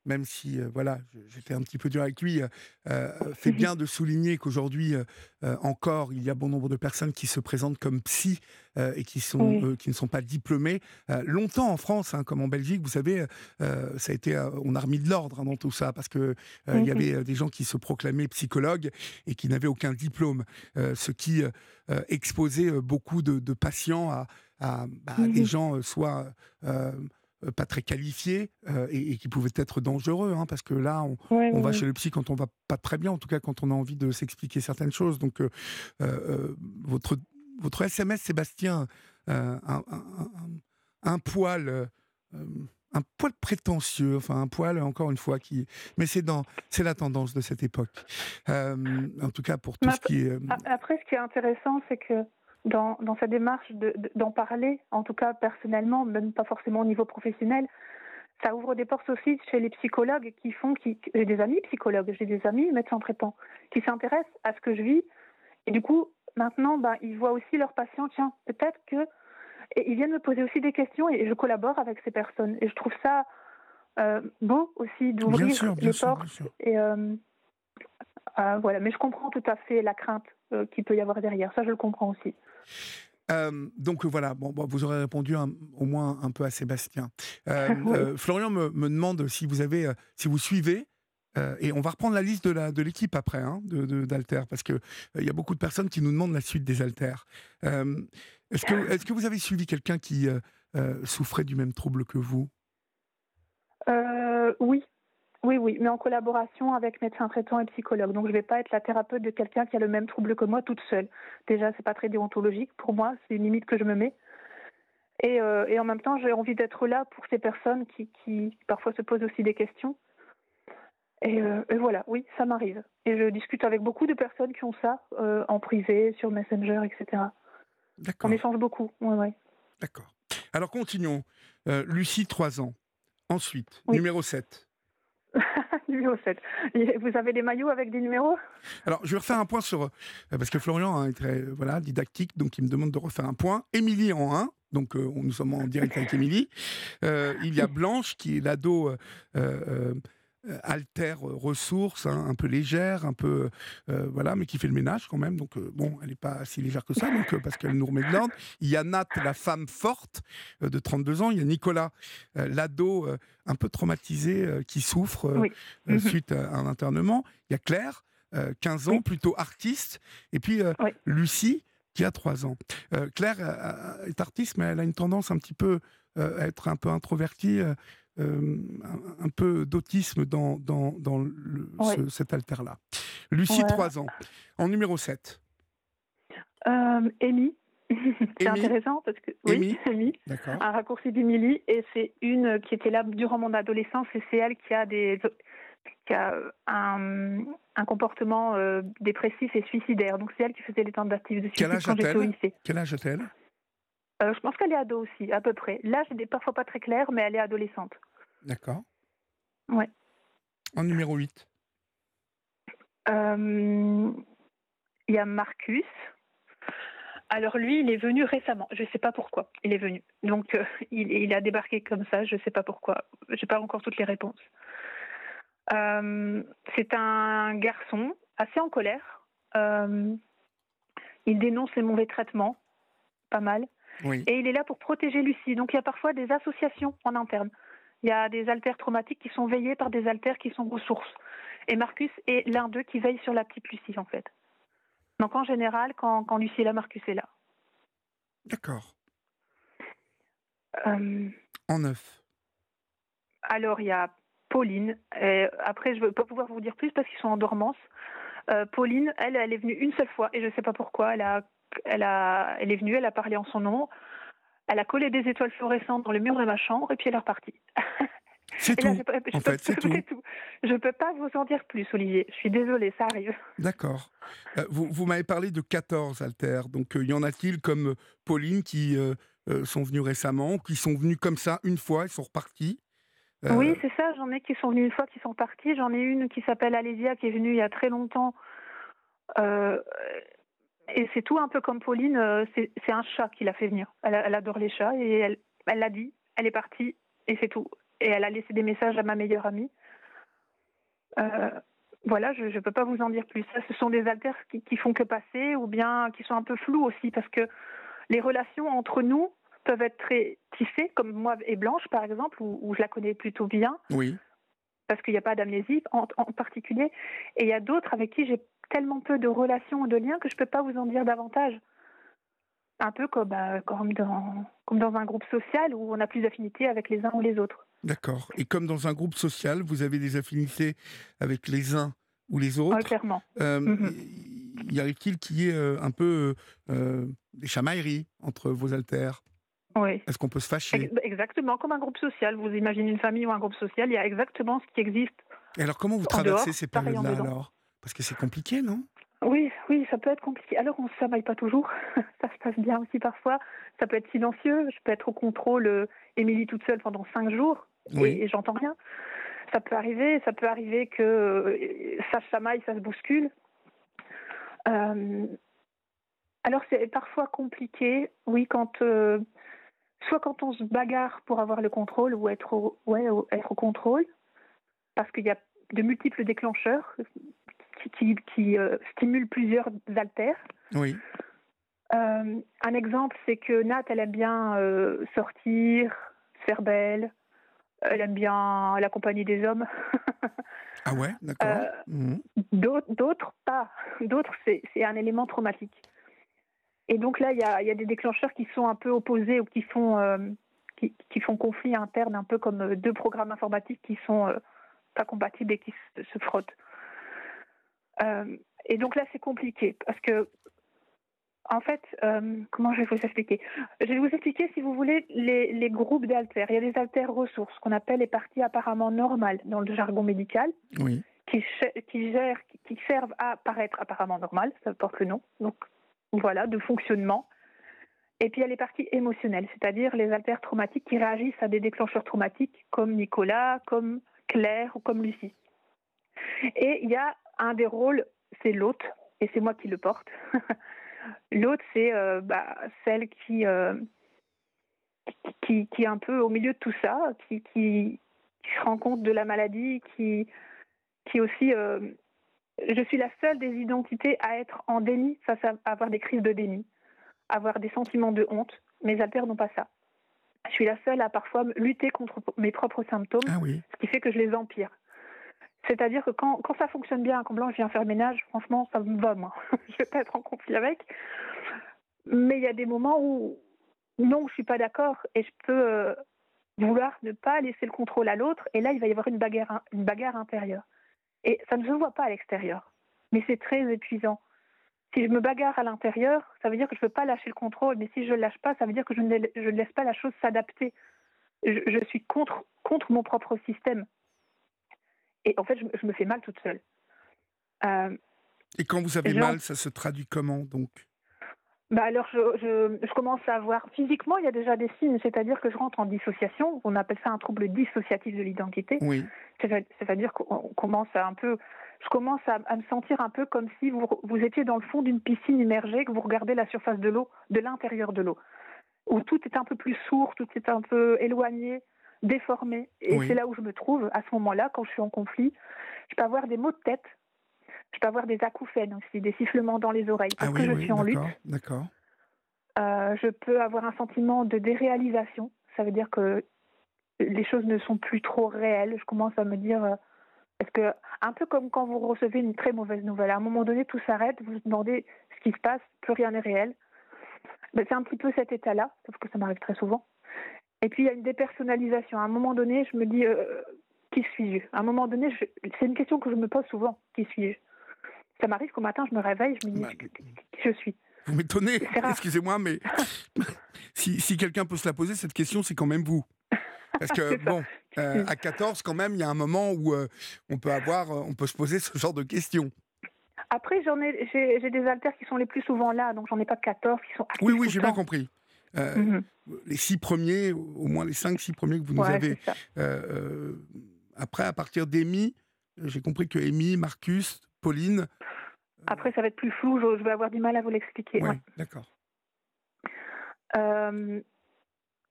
même si voilà, j'étais un petit peu dur avec lui, fait bien de souligner qu'aujourd'hui encore, il y a bon nombre de personnes qui se présentent comme psy et qui sont qui ne sont pas diplômées. longtemps en France, hein, comme en Belgique, vous savez, ça a été, on a remis de l'ordre hein, dans tout ça parce que il y avait des gens qui se proclamaient psychologues et qui n'avaient aucun diplôme, ce qui exposait beaucoup de, patients à, à, bah, des gens soit euh, pas très qualifiés euh, et, qui pouvaient être dangereux, hein, parce que là, on, va chez le psy quand on va pas très bien, en tout cas quand on a envie de s'expliquer certaines choses. Donc, euh, votre, votre SMS, Sébastien, un, un, poil. un poil prétentieux, enfin un poil encore une fois qui, mais c'est dans, c'est la tendance de cette époque. en tout cas pour tout ce qui est. Après, ce qui est intéressant, c'est que dans, dans sa démarche d'en parler, en tout cas personnellement, même pas forcément au niveau professionnel, ça ouvre des portes aussi chez les psychologues qui font, qui, j'ai des amis psychologues, j'ai des amis médecins traitants qui s'intéressent à ce que je vis. Et du coup maintenant ben, ils voient aussi leurs patients, tiens peut-être que et ils viennent me poser aussi des questions et je collabore avec ces personnes. Et je trouve ça euh, beau aussi d'ouvrir les portes et euh, euh, voilà. Mais je comprends tout à fait la crainte euh, qu'il peut y avoir derrière. Ça, je le comprends aussi. Euh, donc voilà, bon, vous aurez répondu au moins un peu à Sébastien. Euh, <laughs> Florian me, demande si vous avez, si vous suivez, et on va reprendre la liste de l'équipe après, hein, de d'Alter, parce que il y a beaucoup de personnes qui nous demandent la suite des Alters. est-ce que <laughs> est-ce que vous avez suivi quelqu'un qui souffrait du même trouble que vous? Oui, oui, oui, mais en collaboration avec médecin traitant et psychologue. Donc, je ne vais pas être la thérapeute de quelqu'un qui a le même trouble que moi toute seule. Déjà, c'est pas très déontologique pour moi, c'est une limite que je me mets. Et, euh, et en même temps, j'ai envie d'être là pour ces personnes qui, qui, parfois se posent aussi des questions. Et, euh, et voilà, oui, ça m'arrive. Et je discute avec beaucoup de personnes qui ont ça euh, en privé, sur Messenger, etc. On échange beaucoup. Ouais, ouais. D'accord. Alors, continuons. Lucie, 3 ans. Ensuite, numéro 7. <laughs> numéro 7. Vous avez des maillots avec des numéros? Alors, je vais refaire un point sur. Euh, parce que Florian hein, est très voilà, didactique, donc il me demande de refaire un point. Émilie en 1. Donc, euh, nous sommes en direct avec Émilie. Euh, il y a <laughs> Blanche, qui est l'ado euh, alter euh, ressources, hein, un peu légère, un peu euh, voilà, mais qui fait le ménage quand même. Donc bon, elle n'est pas si légère que ça, donc parce qu'elle nous remet de l'ordre. Il y a Nat, la femme forte de 32 ans. Il y a Nicolas, l'ado un peu traumatisé qui souffre mhm. suite à un internement. Il y a Claire, 15 ans, plutôt artiste, et puis Lucie qui a 3 ans. Claire est artiste, mais elle a une tendance un petit peu à être un peu introvertie. Un, peu d'autisme dans, dans, dans le, cet alter-là. Lucie, 3 ans. En numéro 7 euh, Amy. <laughs> c'est intéressant parce que oui, Amy, un raccourci d'Emily et c'est une qui était là durant mon adolescence et c'est elle qui a des qui a un, un comportement euh, dépressif et suicidaire. Donc c'est elle qui faisait les tentatives de suicide quand j'étais au lycée. Quel âge a-t-elle? Euh, Je pense qu'elle est ado aussi, à peu près. L'âge n'est parfois pas très clair, mais elle est adolescente. D'accord. Ouais. En numéro 8 Il y a Marcus. Alors lui, il est venu récemment. Je ne sais pas pourquoi. Il est venu. Donc euh, il, a débarqué comme ça. Je ne sais pas pourquoi. Je n'ai pas encore toutes les réponses. Euh, c'est un garçon assez en colère. Euh, il dénonce les mauvais traitements, pas mal. Et il est là pour protéger Lucie. Donc il y a parfois des associations en interne. Il y a des alters traumatiques qui sont veillés par des alters qui sont ressources. Et Marcus est l'un d'eux qui veille sur la petite Lucie, en fait. Donc en général, quand, quand Lucie est là, Marcus est là. D'accord. Euh, en neuf. Alors il y a Pauline. après, je ne vais pas pouvoir vous dire plus parce qu'ils sont en dormance. Euh, Pauline, elle, elle est venue une seule fois et je ne sais pas pourquoi. Elle, a, elle, a, elle est venue, elle a parlé en son nom. Elle a collé des étoiles fluorescentes dans le mur de ma chambre et puis elle est repartie. C'est tout. en fait, c'est tout. Je ne peux pas vous en dire plus, Olivier. Je suis désolée, ça arrive. D'accord. Euh, vous, vous m'avez parlé de 14 alters. Donc, il euh, y en a-t-il comme euh, Pauline qui sont venus récemment, qui sont venus comme ça une fois et sont repartis Oui, c'est ça. J'en ai qui sont venus une fois, qui sont partis. J'en ai une qui s'appelle Alésia, qui est venue il y a très longtemps. Et c'est tout un peu comme Pauline. c'est un chat qui l'a fait venir. Elle, elle, adore les chats et elle l'a dit. Elle est partie et c'est tout et elle a laissé des messages à ma meilleure amie. Euh, voilà, je ne peux pas vous en dire plus. ce sont des alters qui, qui font que passer ou bien qui sont un peu flous aussi parce que les relations entre nous peuvent être très tissées, comme moi et Blanche par exemple, où, je la connais plutôt bien. Oui. Parce qu'il n'y a pas d'amnésie en, particulier. Et il y a d'autres avec qui j'ai tellement peu de relations ou de liens que je ne peux pas vous en dire davantage. Un peu comme, euh, comme, dans, comme dans un groupe social où on a plus d'affinité avec les uns ou les autres. D'accord. Et comme dans un groupe social, vous avez des affinités avec les uns ou les autres. clairement. Euh, mhm. Y arrive-t-il qu'il y ait euh, un peu euh, des chamailleries entre vos alters Oui. Est-ce qu'on peut se fâcher? Exactement, comme un groupe social. Vous imaginez une famille ou un groupe social, il y a exactement ce qui existe. Et alors, comment vous traversez ces périodes-là alors? Parce que c'est compliqué, non? Oui, oui, ça peut être compliqué. Alors, on ne s'amaille pas toujours. <laughs> ça se passe bien aussi parfois. Ça peut être silencieux. Je peux être au contrôle, Émilie toute seule pendant cinq jours et, j'entends rien. Ça peut arriver, ça peut arriver que euh, ça se chamaille, ça se bouscule. Euh, alors c'est parfois compliqué, oui, quand euh, soit quand on se bagarre pour avoir le contrôle ou être au, ouais, être au contrôle, parce qu'il y a de multiples déclencheurs qui, qui, stimulent plusieurs altères. Oui. un exemple, c'est que Nat, elle aime bien sortir, faire belle, elle aime bien la compagnie des hommes. <laughs> ah ouais, d'accord. Euh, mmh. D'autres, pas. <laughs> D'autres, c'est un élément traumatique. Et donc là, il y a, y a, des déclencheurs qui sont un peu opposés ou qui font, euh, qui, qui, font conflit interne, un peu comme euh, deux programmes informatiques qui sont pas compatibles et qui se, se frottent. Et donc là, c'est compliqué parce que en fait, euh, comment je vais vous expliquer? Je vais vous expliquer, si vous voulez, les, groupes d'altères. Il y a des altères ressources, qu'on appelle les parties apparemment normales dans le jargon médical, qui, qui, gèrent, qui servent à paraître apparemment normales, ça porte le nom, donc voilà, de fonctionnement. Et puis il y a les parties émotionnelles, c'est-à-dire les altères traumatiques qui réagissent à des déclencheurs traumatiques, comme Nicolas, comme Claire ou comme Lucie. Et il y a un des rôles, c'est l'hôte, et c'est moi qui le porte. <laughs> L'autre, c'est euh, bah, celle euh, qui, qui, est un peu au milieu de tout ça, qui, qui, se rend compte de la maladie, qui, qui aussi. Euh, je suis la seule des identités à être en déni face à, avoir des crises de déni, avoir des sentiments de honte. Mes alters n'ont pas ça. Je suis la seule à parfois lutter contre mes propres symptômes, ah ce qui fait que je les empire. C'est-à-dire que quand, ça fonctionne bien, quand Blanche vient faire le ménage, franchement, ça me va, moi. <laughs> je vais pas être en conflit avec. Mais il y a des moments où, non, je suis pas d'accord et je peux euh, vouloir ne pas laisser le contrôle à l'autre, et là, il va y avoir une bagarre, une bagarre intérieure. Et ça ne se voit pas à l'extérieur, mais c'est très épuisant. Si je me bagarre à l'intérieur, ça veut dire que je ne veux pas lâcher le contrôle, mais si je ne lâche pas, ça veut dire que je ne, laisse pas la chose s'adapter. Je, suis contre mon propre système. Et en fait, je, je me fais mal toute seule. Euh, et quand vous avez mal, ça se traduit comment donc? Bah alors, je, je, je, commence à avoir physiquement, il y a déjà des signes, c'est-à-dire que je rentre en dissociation. On appelle ça un trouble dissociatif de l'identité. Oui. C'est-à-dire qu'on commence à un peu, je commence à, à, me sentir un peu comme si vous, vous étiez dans le fond d'une piscine immergée, que vous regardez la surface de l'eau, de l'intérieur de l'eau, où tout est un peu plus sourd, tout est un peu éloigné, déformé. Et oui. c'est là où je me trouve à ce moment-là, quand je suis en conflit. Je peux avoir des maux de tête je peux avoir des acouphènes aussi, des sifflements dans les oreilles, parce ah oui, que je oui, suis en lutte. D'accord. Euh, je peux avoir un sentiment de déréalisation. Ça veut dire que les choses ne sont plus trop réelles. Je commence à me dire, euh, est-ce que un peu comme quand vous recevez une très mauvaise nouvelle, à un moment donné tout s'arrête, vous vous demandez ce qui se passe, plus rien n'est réel. Ben, c'est un petit peu cet état-là, sauf que ça m'arrive très souvent. Et puis il y a une dépersonnalisation. À un moment donné, je me dis, euh, qui suis-je? À un moment donné, je... c'est une question que je me pose souvent. Qui suis-je? Ça m'arrive qu'au matin, je me réveille, je me dis bah, qui je suis? Vous m'étonnez, excusez-moi, mais <laughs> si, si quelqu'un peut se la poser, cette question, c'est quand même vous. Parce que, <laughs> bon, euh, à 14, quand même, il y a un moment où euh, on, peut avoir, on peut se poser ce genre de questions. Après, j'en ai, j'ai, des alters qui sont les plus souvent là, donc j'en ai pas 14 qui sont Oui, oui, j'ai bien compris. Mm-hmm. Les six premiers, au moins les cinq, six premiers que vous nous ouais, avez. après, à partir d'Amy, j'ai compris que Amy, Marcus, Pauline, après, ça va être plus flou, je, je vais avoir du mal à vous l'expliquer. Ouais, ouais. d'accord. Euh,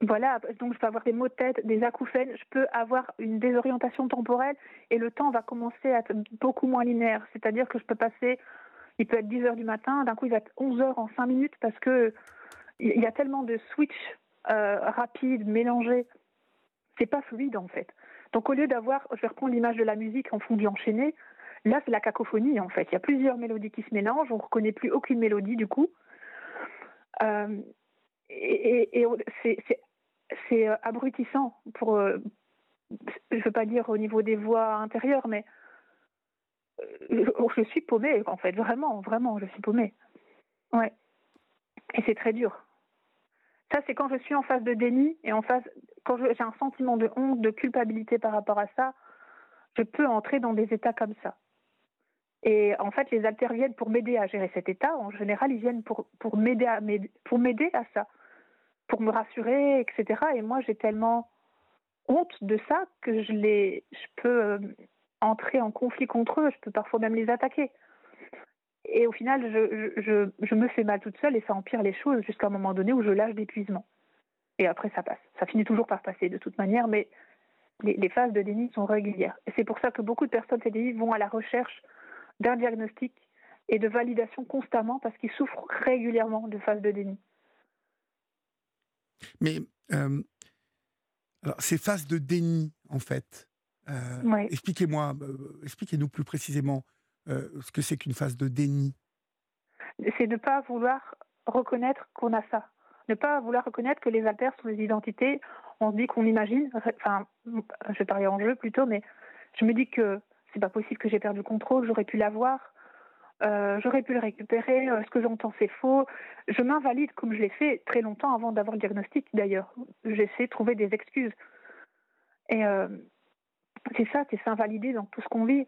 voilà, donc je peux avoir des maux de tête, des acouphènes, je peux avoir une désorientation temporelle et le temps va commencer à être beaucoup moins linéaire. C'est-à-dire que je peux passer, il peut être 10 heures du matin, d'un coup il va être 11 heures en 5 minutes parce que il y a tellement de switch euh, rapides, mélangés. C'est pas fluide en fait. Donc au lieu d'avoir, je vais reprendre l'image de la musique en fondu enchaîné, Là, c'est la cacophonie, en fait. Il y a plusieurs mélodies qui se mélangent, on ne reconnaît plus aucune mélodie, du coup. Euh, et, et, c'est abrutissant pour, euh, je veux pas dire au niveau des voix intérieures, mais je suis paumée, en fait, vraiment, vraiment, je suis paumée. Ouais. Et c'est très dur. Ça, c'est quand je suis en phase de déni et en phase, quand j'ai un sentiment de honte, de culpabilité par rapport à ça, je peux entrer dans des états comme ça. Et en fait, les alters viennent pour m'aider à gérer cet état. En général, ils viennent pour, pour m'aider à, à ça, pour me rassurer, etc. Et moi, j'ai tellement honte de ça que je, les, je peux euh, entrer en conflit contre eux. Je peux parfois même les attaquer. Et au final, je, je, je me fais mal toute seule et ça empire les choses jusqu'à un moment donné où je lâche d'épuisement. Et après, ça passe. Ça finit toujours par passer de toute manière, mais les, les phases de déni sont régulières. Et c'est pour ça que beaucoup de personnes CDI vont à la recherche d'un diagnostic et de validation constamment parce qu'ils souffrent régulièrement de phases de déni. Mais euh, alors, ces phases de déni, en fait, euh, ouais. expliquez-moi, euh, expliquez-nous plus précisément ce que c'est qu'une phase de déni. C'est ne pas vouloir reconnaître qu'on a ça, ne pas vouloir reconnaître que les alters sont des identités. On se dit qu'on imagine, enfin, je vais parler en jeu plutôt, mais je me dis que c'est pas possible que j'ai perdu le contrôle, j'aurais pu l'avoir, euh, j'aurais pu le récupérer, euh, ce que j'entends c'est faux. Je m'invalide comme je l'ai fait très longtemps avant d'avoir le diagnostic d'ailleurs. J'essaie de trouver des excuses. Et euh, c'est ça, c'est s'invalider dans tout ce qu'on vit.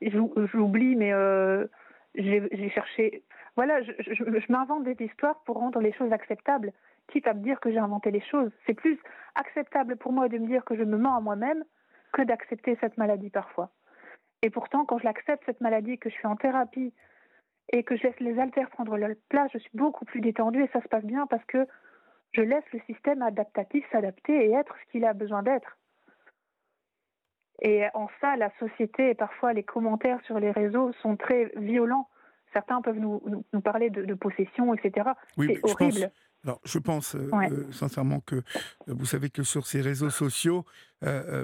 J'oublie, mais euh, j'ai cherché. Voilà, je, m'invente des histoires pour rendre les choses acceptables, quitte à me dire que j'ai inventé les choses. C'est plus acceptable pour moi de me dire que je me mens à moi-même que d'accepter cette maladie parfois. Et pourtant, quand je l'accepte, cette maladie, que je suis en thérapie et que je laisse les alters prendre leur place, je suis beaucoup plus détendue et ça se passe bien parce que je laisse le système adaptatif s'adapter et être ce qu'il a besoin d'être. Et en ça, la société et parfois les commentaires sur les réseaux sont très violents. Certains peuvent nous, nous, nous parler de, de, possession, etc. Oui, c'est horrible. Pense, alors, je pense euh, ouais. euh, sincèrement que euh, vous savez que sur ces réseaux sociaux,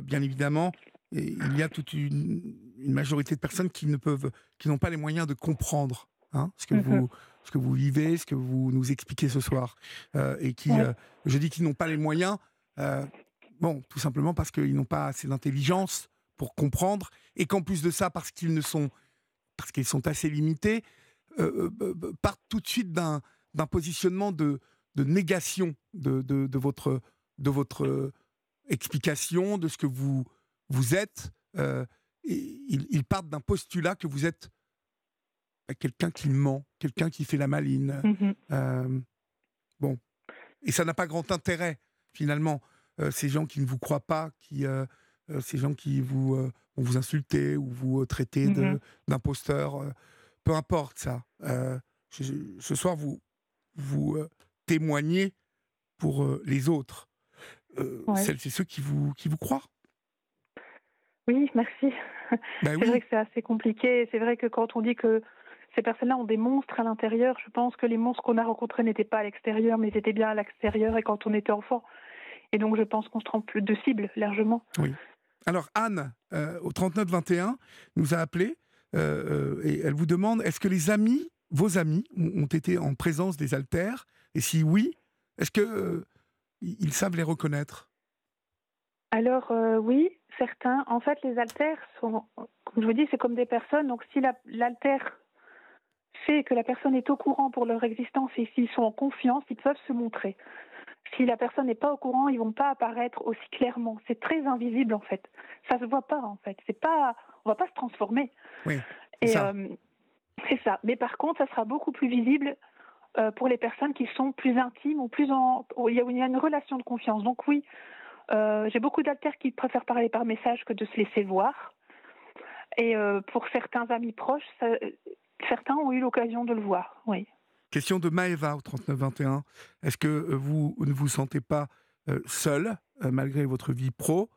bien évidemment, il y a toute une, une, majorité de personnes qui ne peuvent, qui n'ont pas les moyens de comprendre hein, ce que mm -hmm. vous, ce que vous vivez, ce que vous nous expliquez ce soir, et qui, ouais. je dis qu'ils n'ont pas les moyens bon, tout simplement parce qu'ils n'ont pas assez d'intelligence pour comprendre, et qu'en plus de ça, parce qu'ils ne sont, parce qu'ils sont assez limités, euh, euh, partent tout de suite d'un positionnement de, de négation de, de, votre, de votre explication, de ce que vous, vous êtes. ils, ils, partent d'un postulat que vous êtes bah, quelqu'un qui ment, quelqu'un qui fait la maline. Mmh bon, et ça n'a pas grand intérêt finalement. Euh, ces gens qui ne vous croient pas, qui, euh, euh, ces gens qui vous, vont vous insulter ou vous traiter mmh d'imposteur, peu importe ça. ce soir, vous, vous témoignez pour les autres. Celles et ceux qui vous, qui vous croient. Oui, merci. Bah c'est vrai que c'est assez compliqué. C'est vrai que quand on dit que ces personnes-là ont des monstres à l'intérieur, je pense que les monstres qu'on a rencontrés n'étaient pas à l'extérieur, mais ils étaient bien à l'extérieur et quand on était enfant. Et donc, je pense qu'on se trompe de cible largement. Oui. Alors, Anne, euh, au 3921, nous a appelé euh, euh, et elle vous demande est-ce que les amis, vos amis, ont, été en présence des altères Et si oui, est-ce que ils savent les reconnaître? Alors oui, certains. En fait, les altères sont, comme je vous dis, c'est comme des personnes. Donc si l'altère fait que la personne est au courant pour leur existence et s'ils sont en confiance, ils peuvent se montrer si la personne n'est pas au courant, ils vont pas apparaître aussi clairement. C'est très invisible en fait. Ça se voit pas en fait. C'est pas, on va pas se transformer. Oui. Et euh, c'est ça. Mais par contre, ça sera beaucoup plus visible euh, pour les personnes qui sont plus intimes ou plus en, il y a, une relation de confiance. Donc oui, euh, j'ai beaucoup d'altères qui préfèrent parler par message que de se laisser voir. Et pour certains amis proches, certains ont eu l'occasion de le voir. Oui. Question de Maëva au 3921. Est-ce que euh, vous ne vous sentez pas euh, seul, euh, malgré votre vie pro?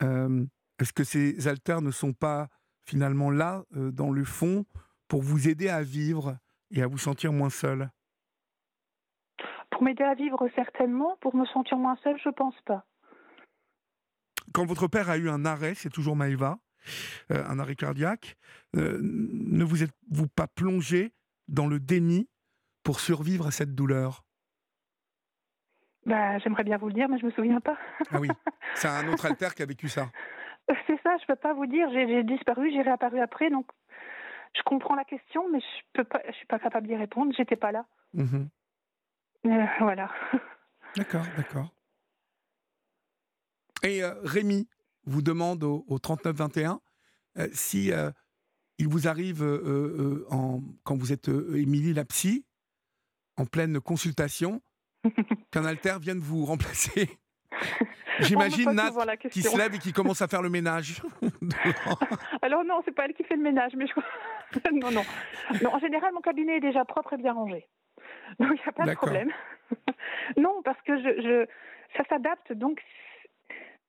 Est-ce que ces alters ne sont pas finalement là, dans le fond, pour vous aider à vivre et à vous sentir moins seul? Pour m'aider à vivre, certainement. Pour me sentir moins seul, je pense pas. Quand votre père a eu un arrêt, c'est toujours Maëva, un arrêt cardiaque, ne vous êtes-vous pas plongé dans le déni pour survivre à cette douleur bah, J'aimerais bien vous le dire, mais je ne me souviens pas. ah oui, <laughs> c'est un autre alter qui a vécu ça. C'est ça, je ne peux pas vous dire. J'ai disparu, j'ai réapparu après, donc je comprends la question, mais je ne suis pas capable d'y répondre. J'étais pas là. Mmh euh, voilà. <laughs> D'accord, d'accord. Et euh, Rémi vous demande au, au 3921 euh, si il vous arrive, en, quand vous êtes Émilie la psy, en pleine consultation <laughs> qu'un alter vienne vous remplacer. J'imagine Nat qui se lève et qui commence à faire le ménage. <laughs> <laughs> Alors non, c'est pas elle qui fait le ménage, mais je... non, non, non. En général, mon cabinet est déjà propre et bien rangé, donc il n'y a pas de problème. non, parce que je, je... ça s'adapte, donc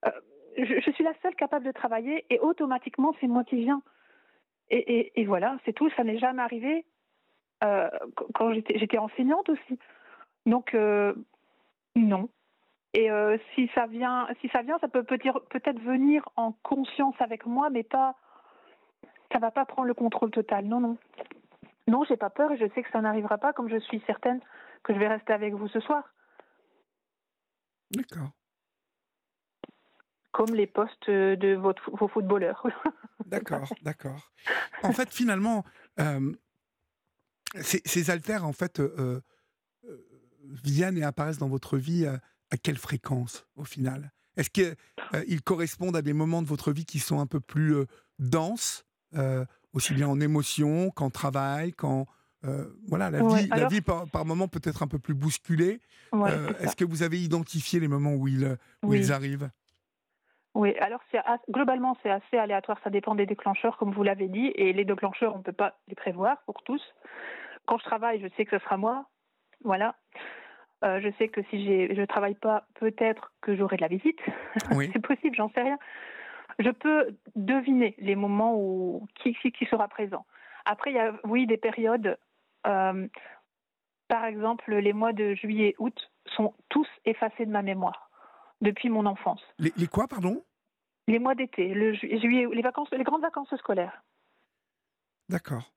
euh, je, je, suis la seule capable de travailler et automatiquement c'est moi qui viens. Et, et, et voilà, c'est tout. Ça n'est jamais arrivé euh, quand j'étais enseignante aussi. Donc, euh, non. Et euh, si ça vient, si ça vient, ça peut peut-être venir en conscience avec moi, mais pas, ça va pas prendre le contrôle total. Non, non, non, j'ai pas peur et je sais que ça n'arrivera pas, comme je suis certaine que je vais rester avec vous ce soir. D'accord. Comme les postes de votre, vos footballeurs. d'accord, d'accord. En fait, finalement, ces, altères, en fait, euh, euh, viennent et apparaissent dans votre vie à, quelle fréquence, au final? Est-ce qu'ils euh, correspondent à des moments de votre vie qui sont un peu plus denses, aussi bien en émotion qu'en travail, quand voilà, la vie, la vie par, par moments peut être un peu plus bousculée. Est-ce que vous avez identifié les moments où ils, où ils arrivent? Oui, alors globalement c'est assez aléatoire, ça dépend des déclencheurs comme vous l'avez dit, et les déclencheurs on ne peut pas les prévoir pour tous. Quand je travaille, je sais que ce sera moi. Voilà. Euh, je sais que si je ne travaille pas, peut-être que j'aurai de la visite. <laughs> c'est possible, j'en sais rien. Je peux deviner les moments où qui, qui sera présent. Après, il y a, oui, des périodes. Euh, par exemple, les mois de juillet août sont tous effacés de ma mémoire depuis mon enfance. Les, les quoi, pardon? Les mois d'été, le juillet, les vacances, les grandes vacances scolaires. D'accord.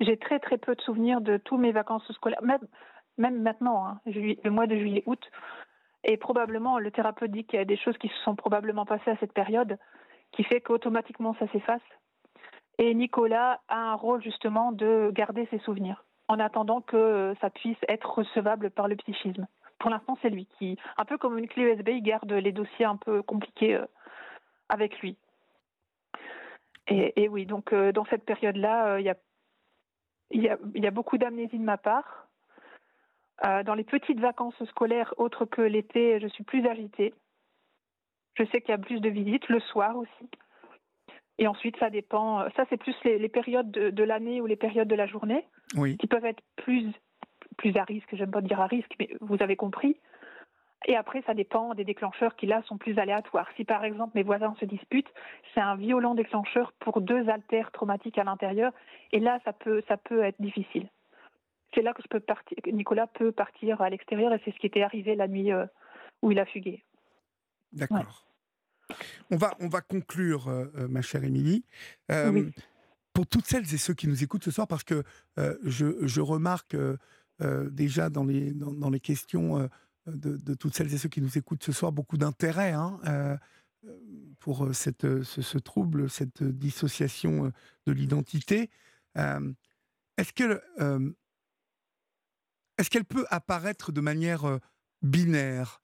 J'ai très très peu de souvenirs de tous mes vacances scolaires, même, maintenant, hein, le mois de juillet-août. Et probablement, le thérapeute dit qu'il y a des choses qui se sont probablement passées à cette période, qui fait qu'automatiquement ça s'efface. Et Nicolas a un rôle justement de garder ses souvenirs, en attendant que ça puisse être recevable par le psychisme. Pour l'instant, c'est lui qui, un peu comme une clé USB, il garde les dossiers un peu compliqués euh, avec lui. Et, oui, donc euh, dans cette période-là, euh, il y a il y, a, beaucoup d'amnésie de ma part. Euh, dans les petites vacances scolaires autres que l'été, je suis plus agitée. Je sais qu'il y a plus de visites, le soir aussi. Et ensuite, ça dépend. Ça, c'est plus les, périodes de, l'année ou les périodes de la journée qui peuvent être plus, plus à risque. J'aime pas dire à risque, mais vous avez compris. Et après, ça dépend des déclencheurs qui, là, sont plus aléatoires. Si, par exemple, mes voisins se disputent, c'est un violent déclencheur pour deux altères traumatiques à l'intérieur. Et là, ça peut, ça peut être difficile. C'est là que je peux partir, Nicolas peut partir à l'extérieur et c'est ce qui était arrivé la nuit euh, où il a fugué. D'accord. On, va, on va conclure, euh, euh, ma chère Émilie. Pour toutes celles et ceux qui nous écoutent ce soir, parce que je, je, remarque déjà dans les, dans, dans les questions de, toutes celles et ceux qui nous écoutent ce soir beaucoup d'intérêt hein, euh, pour cette, ce, trouble, cette dissociation de l'identité. Euh, est-ce qu'elle peut apparaître de manière binaire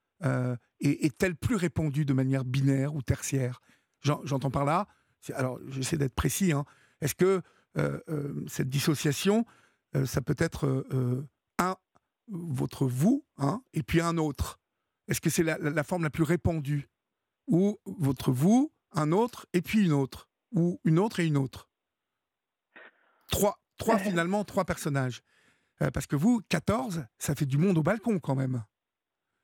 et est-elle plus répandue de manière binaire ou tertiaire? J'entends par là, alors j'essaie d'être précis, hein, est-ce que cette dissociation, ça peut être votre vous, hein, et puis un autre Est-ce que c'est la, forme la plus répandue? Ou votre vous, un autre, et puis une autre Ou une autre et une autre Trois, trois euh. finalement, trois personnages. Euh, parce que vous, 14, ça fait du monde au balcon quand même.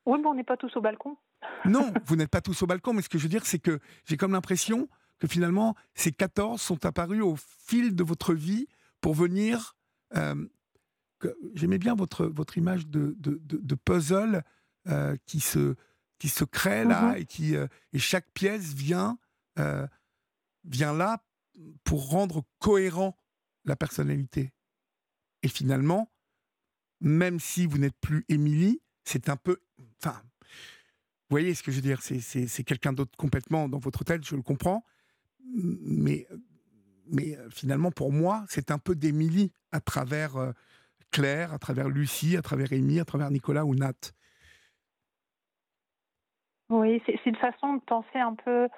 Oui, mais on n'est pas tous au balcon. <laughs> non, vous n'êtes pas tous au balcon, mais ce que je veux dire, c'est que j'ai comme l'impression que finalement, ces 14 sont apparus au fil de votre vie pour venir euh, j'aimais bien votre, votre image de, de, puzzle euh, qui, se, qui se crée là mmh et, qui, euh, et chaque pièce vient, euh, vient là pour rendre cohérent la personnalité. Et finalement, même si vous n'êtes plus Émilie, c'est un peu. Enfin, vous voyez ce que je veux dire C'est quelqu'un d'autre complètement dans votre tête, je le comprends. Mais, mais finalement, pour moi, c'est un peu d'Émilie à travers Claire, à travers Lucie, à travers Amy, à travers Nicolas ou Nat? Oui, c'est une façon de penser un peu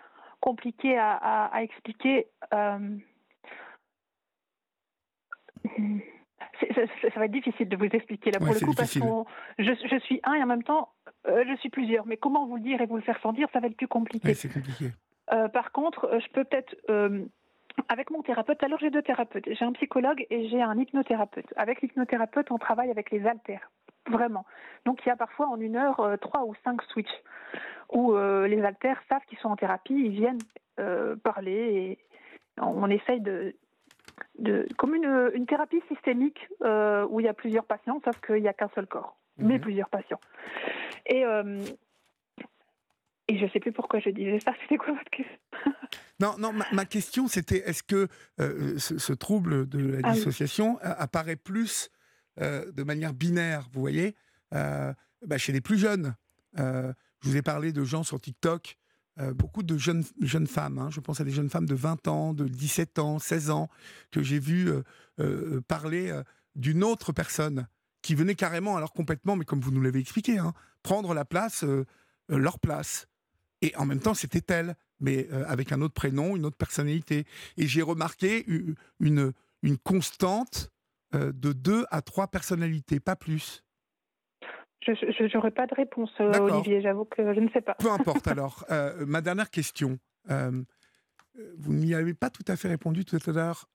compliquée à, expliquer. Euh, ça, va être difficile de vous expliquer là pour le coup parce que je, suis un et en même temps euh, je suis plusieurs. Mais comment vous le dire et vous le faire sentir, ça va être plus compliqué. c'est compliqué. Euh, par contre, je peux peut-être avec mon thérapeute, alors j'ai deux thérapeutes. J'ai un psychologue et j'ai un hypnothérapeute. Avec l'hypnothérapeute, on travaille avec les haltères, vraiment. Donc il y a parfois en une heure euh, trois ou cinq switches où euh, les haltères savent qu'ils sont en thérapie, ils viennent euh, parler et on, essaye de, de comme une, une thérapie systémique où il y a plusieurs patients, sauf qu'il n'y a qu'un seul corps, mais mhm. plusieurs patients. Et et je ne sais plus pourquoi je disais ça. <laughs> C'était quoi votre question? Non, non. Ma, question, c'était est-ce que euh, ce, trouble de la ah dissociation apparaît plus euh, de manière binaire, vous voyez, euh, bah, chez les plus jeunes Je vous ai parlé de gens sur TikTok. beaucoup de jeunes, jeunes femmes, hein. je pense à des jeunes femmes de 20 ans, de 17 ans, 16 ans, que j'ai vu parler d'une autre personne qui venait carrément, alors complètement, mais comme vous nous l'avez expliqué, hein, prendre la place, leur place. Et en même temps, c'était elle, mais euh, avec un autre prénom, une autre personnalité. Et j'ai remarqué une, une constante euh, de deux à trois personnalités, pas plus. Je n'aurais pas de réponse, euh, Olivier, j'avoue que je ne sais pas. Peu importe <laughs> alors. ma dernière question. vous n'y avez pas tout à fait répondu tout à l'heure.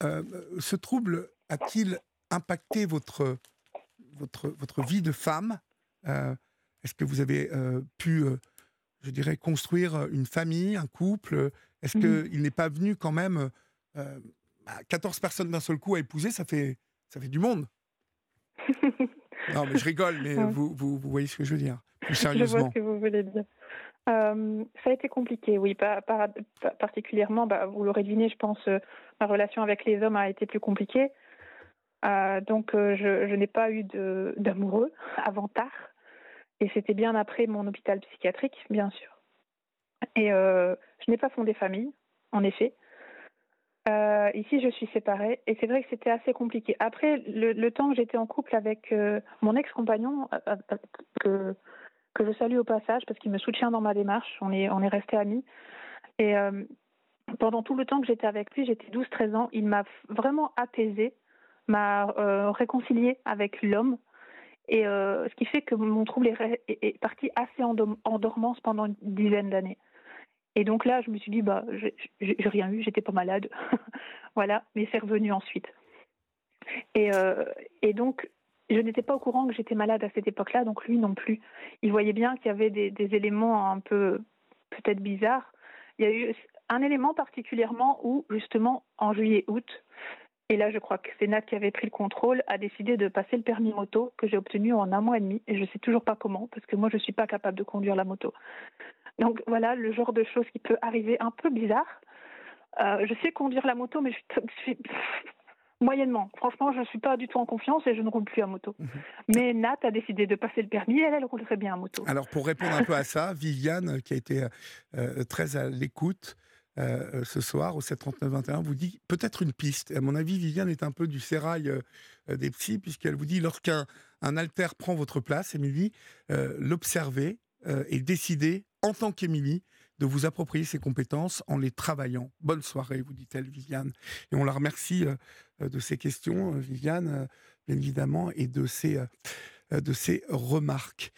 ce trouble a-t-il impacté votre, votre, votre vie de femme? Est-ce que vous avez pu je dirais, construire euh, une famille, un couple Est-ce mmh. qu'il n'est pas venu quand même 14 euh, personnes d'un seul coup à épouser Ça fait, ça fait du monde. <laughs> non, mais je rigole, mais vous, vous, vous, voyez ce que je veux dire. Plus sérieusement. Je vois ce que vous voulez dire. Euh, ça a été compliqué, oui. Pas, particulièrement, bah, vous l'aurez deviné, je pense, ma relation avec les hommes a été plus compliquée. donc, je, je n'ai pas eu d'amoureux avant tard. Et c'était bien après mon hôpital psychiatrique, bien sûr. Et je n'ai pas fondé famille, en effet. Euh, ici, je suis séparée et c'est vrai que c'était assez compliqué. Après, le, temps que j'étais en couple avec euh, mon ex-compagnon, euh, que, que je salue au passage parce qu'il me soutient dans ma démarche, on est, on est restés amis. Et pendant tout le temps que j'étais avec lui, j'étais 12-13 ans, il m'a vraiment apaisée, m'a réconciliée avec l'homme. Et ce qui fait que mon trouble est, parti assez en, dormance pendant une dizaine d'années. Et donc là, je me suis dit, bah, j'ai rien eu, j'étais pas malade. <laughs> voilà, mais c'est revenu ensuite. Et, euh, et donc, je n'étais pas au courant que j'étais malade à cette époque-là, donc lui non plus. Il voyait bien qu'il y avait des, éléments un peu peut-être bizarres. Il y a eu un élément particulièrement où, justement, en juillet-août, et là je crois que c'est Nat qui avait pris le contrôle, a décidé de passer le permis moto que j'ai obtenu en un mois et demi, et je ne sais toujours pas comment, parce que moi je ne suis pas capable de conduire la moto. Donc voilà le genre de choses qui peut arriver un peu bizarre. Euh, je sais conduire la moto, mais je suis, <laughs> moyennement. Franchement, je ne suis pas du tout en confiance et je ne roule plus à moto. Mhm. Mais Nat a décidé de passer le permis et elle, elle roulerait bien à moto. Alors pour répondre un peu à ça, Viviane, qui a été euh, très à l'écoute, euh, ce soir au 739-21 vous dit peut-être une piste. À mon avis, Viviane est un peu du sérail des psys, puisqu'elle vous dit lorsqu'un un alter prend votre place, Émilie, l'observer et décider en tant qu'Émilie, de vous approprier ses compétences en les travaillant. Bonne soirée, vous dit-elle, Viviane. Et on la remercie euh, de ces questions, euh, Viviane, euh, bien évidemment, et de ses, de ses remarques.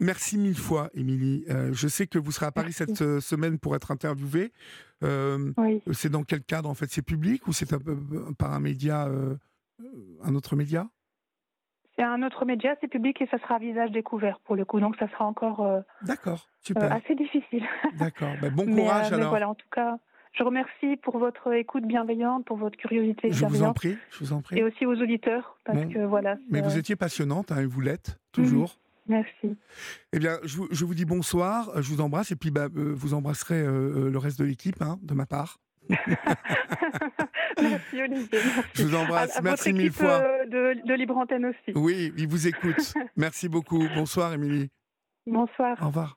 Merci mille fois, Émilie. je sais que vous serez à Paris cette semaine pour être interviewée. C'est dans quel cadre, en fait? C'est public ou c'est par un média, un autre média? C'est un autre média, c'est public et ça sera à visage découvert pour le coup. Donc ça sera encore euh, D'accord. Euh, assez difficile. <laughs> D'accord, ben, bon courage euh, alors. Mais voilà, en tout cas, je remercie pour votre écoute bienveillante, pour votre curiosité. Je vous en prie, je vous en prie. Et aussi aux auditeurs, parce que voilà. Mais vous étiez passionnante, hein, vous l'êtes, toujours. Mhm. Merci. Eh bien, je vous, je vous, dis bonsoir, je vous embrasse et puis bah, vous embrasserez le reste de l'équipe hein, de ma part. <laughs> merci Olivier. Je vous embrasse. merci mille fois. Euh, de, de Libre Antenne aussi. Oui, il vous écoute. <laughs> merci beaucoup. Bonsoir Émilie. Bonsoir. Au revoir.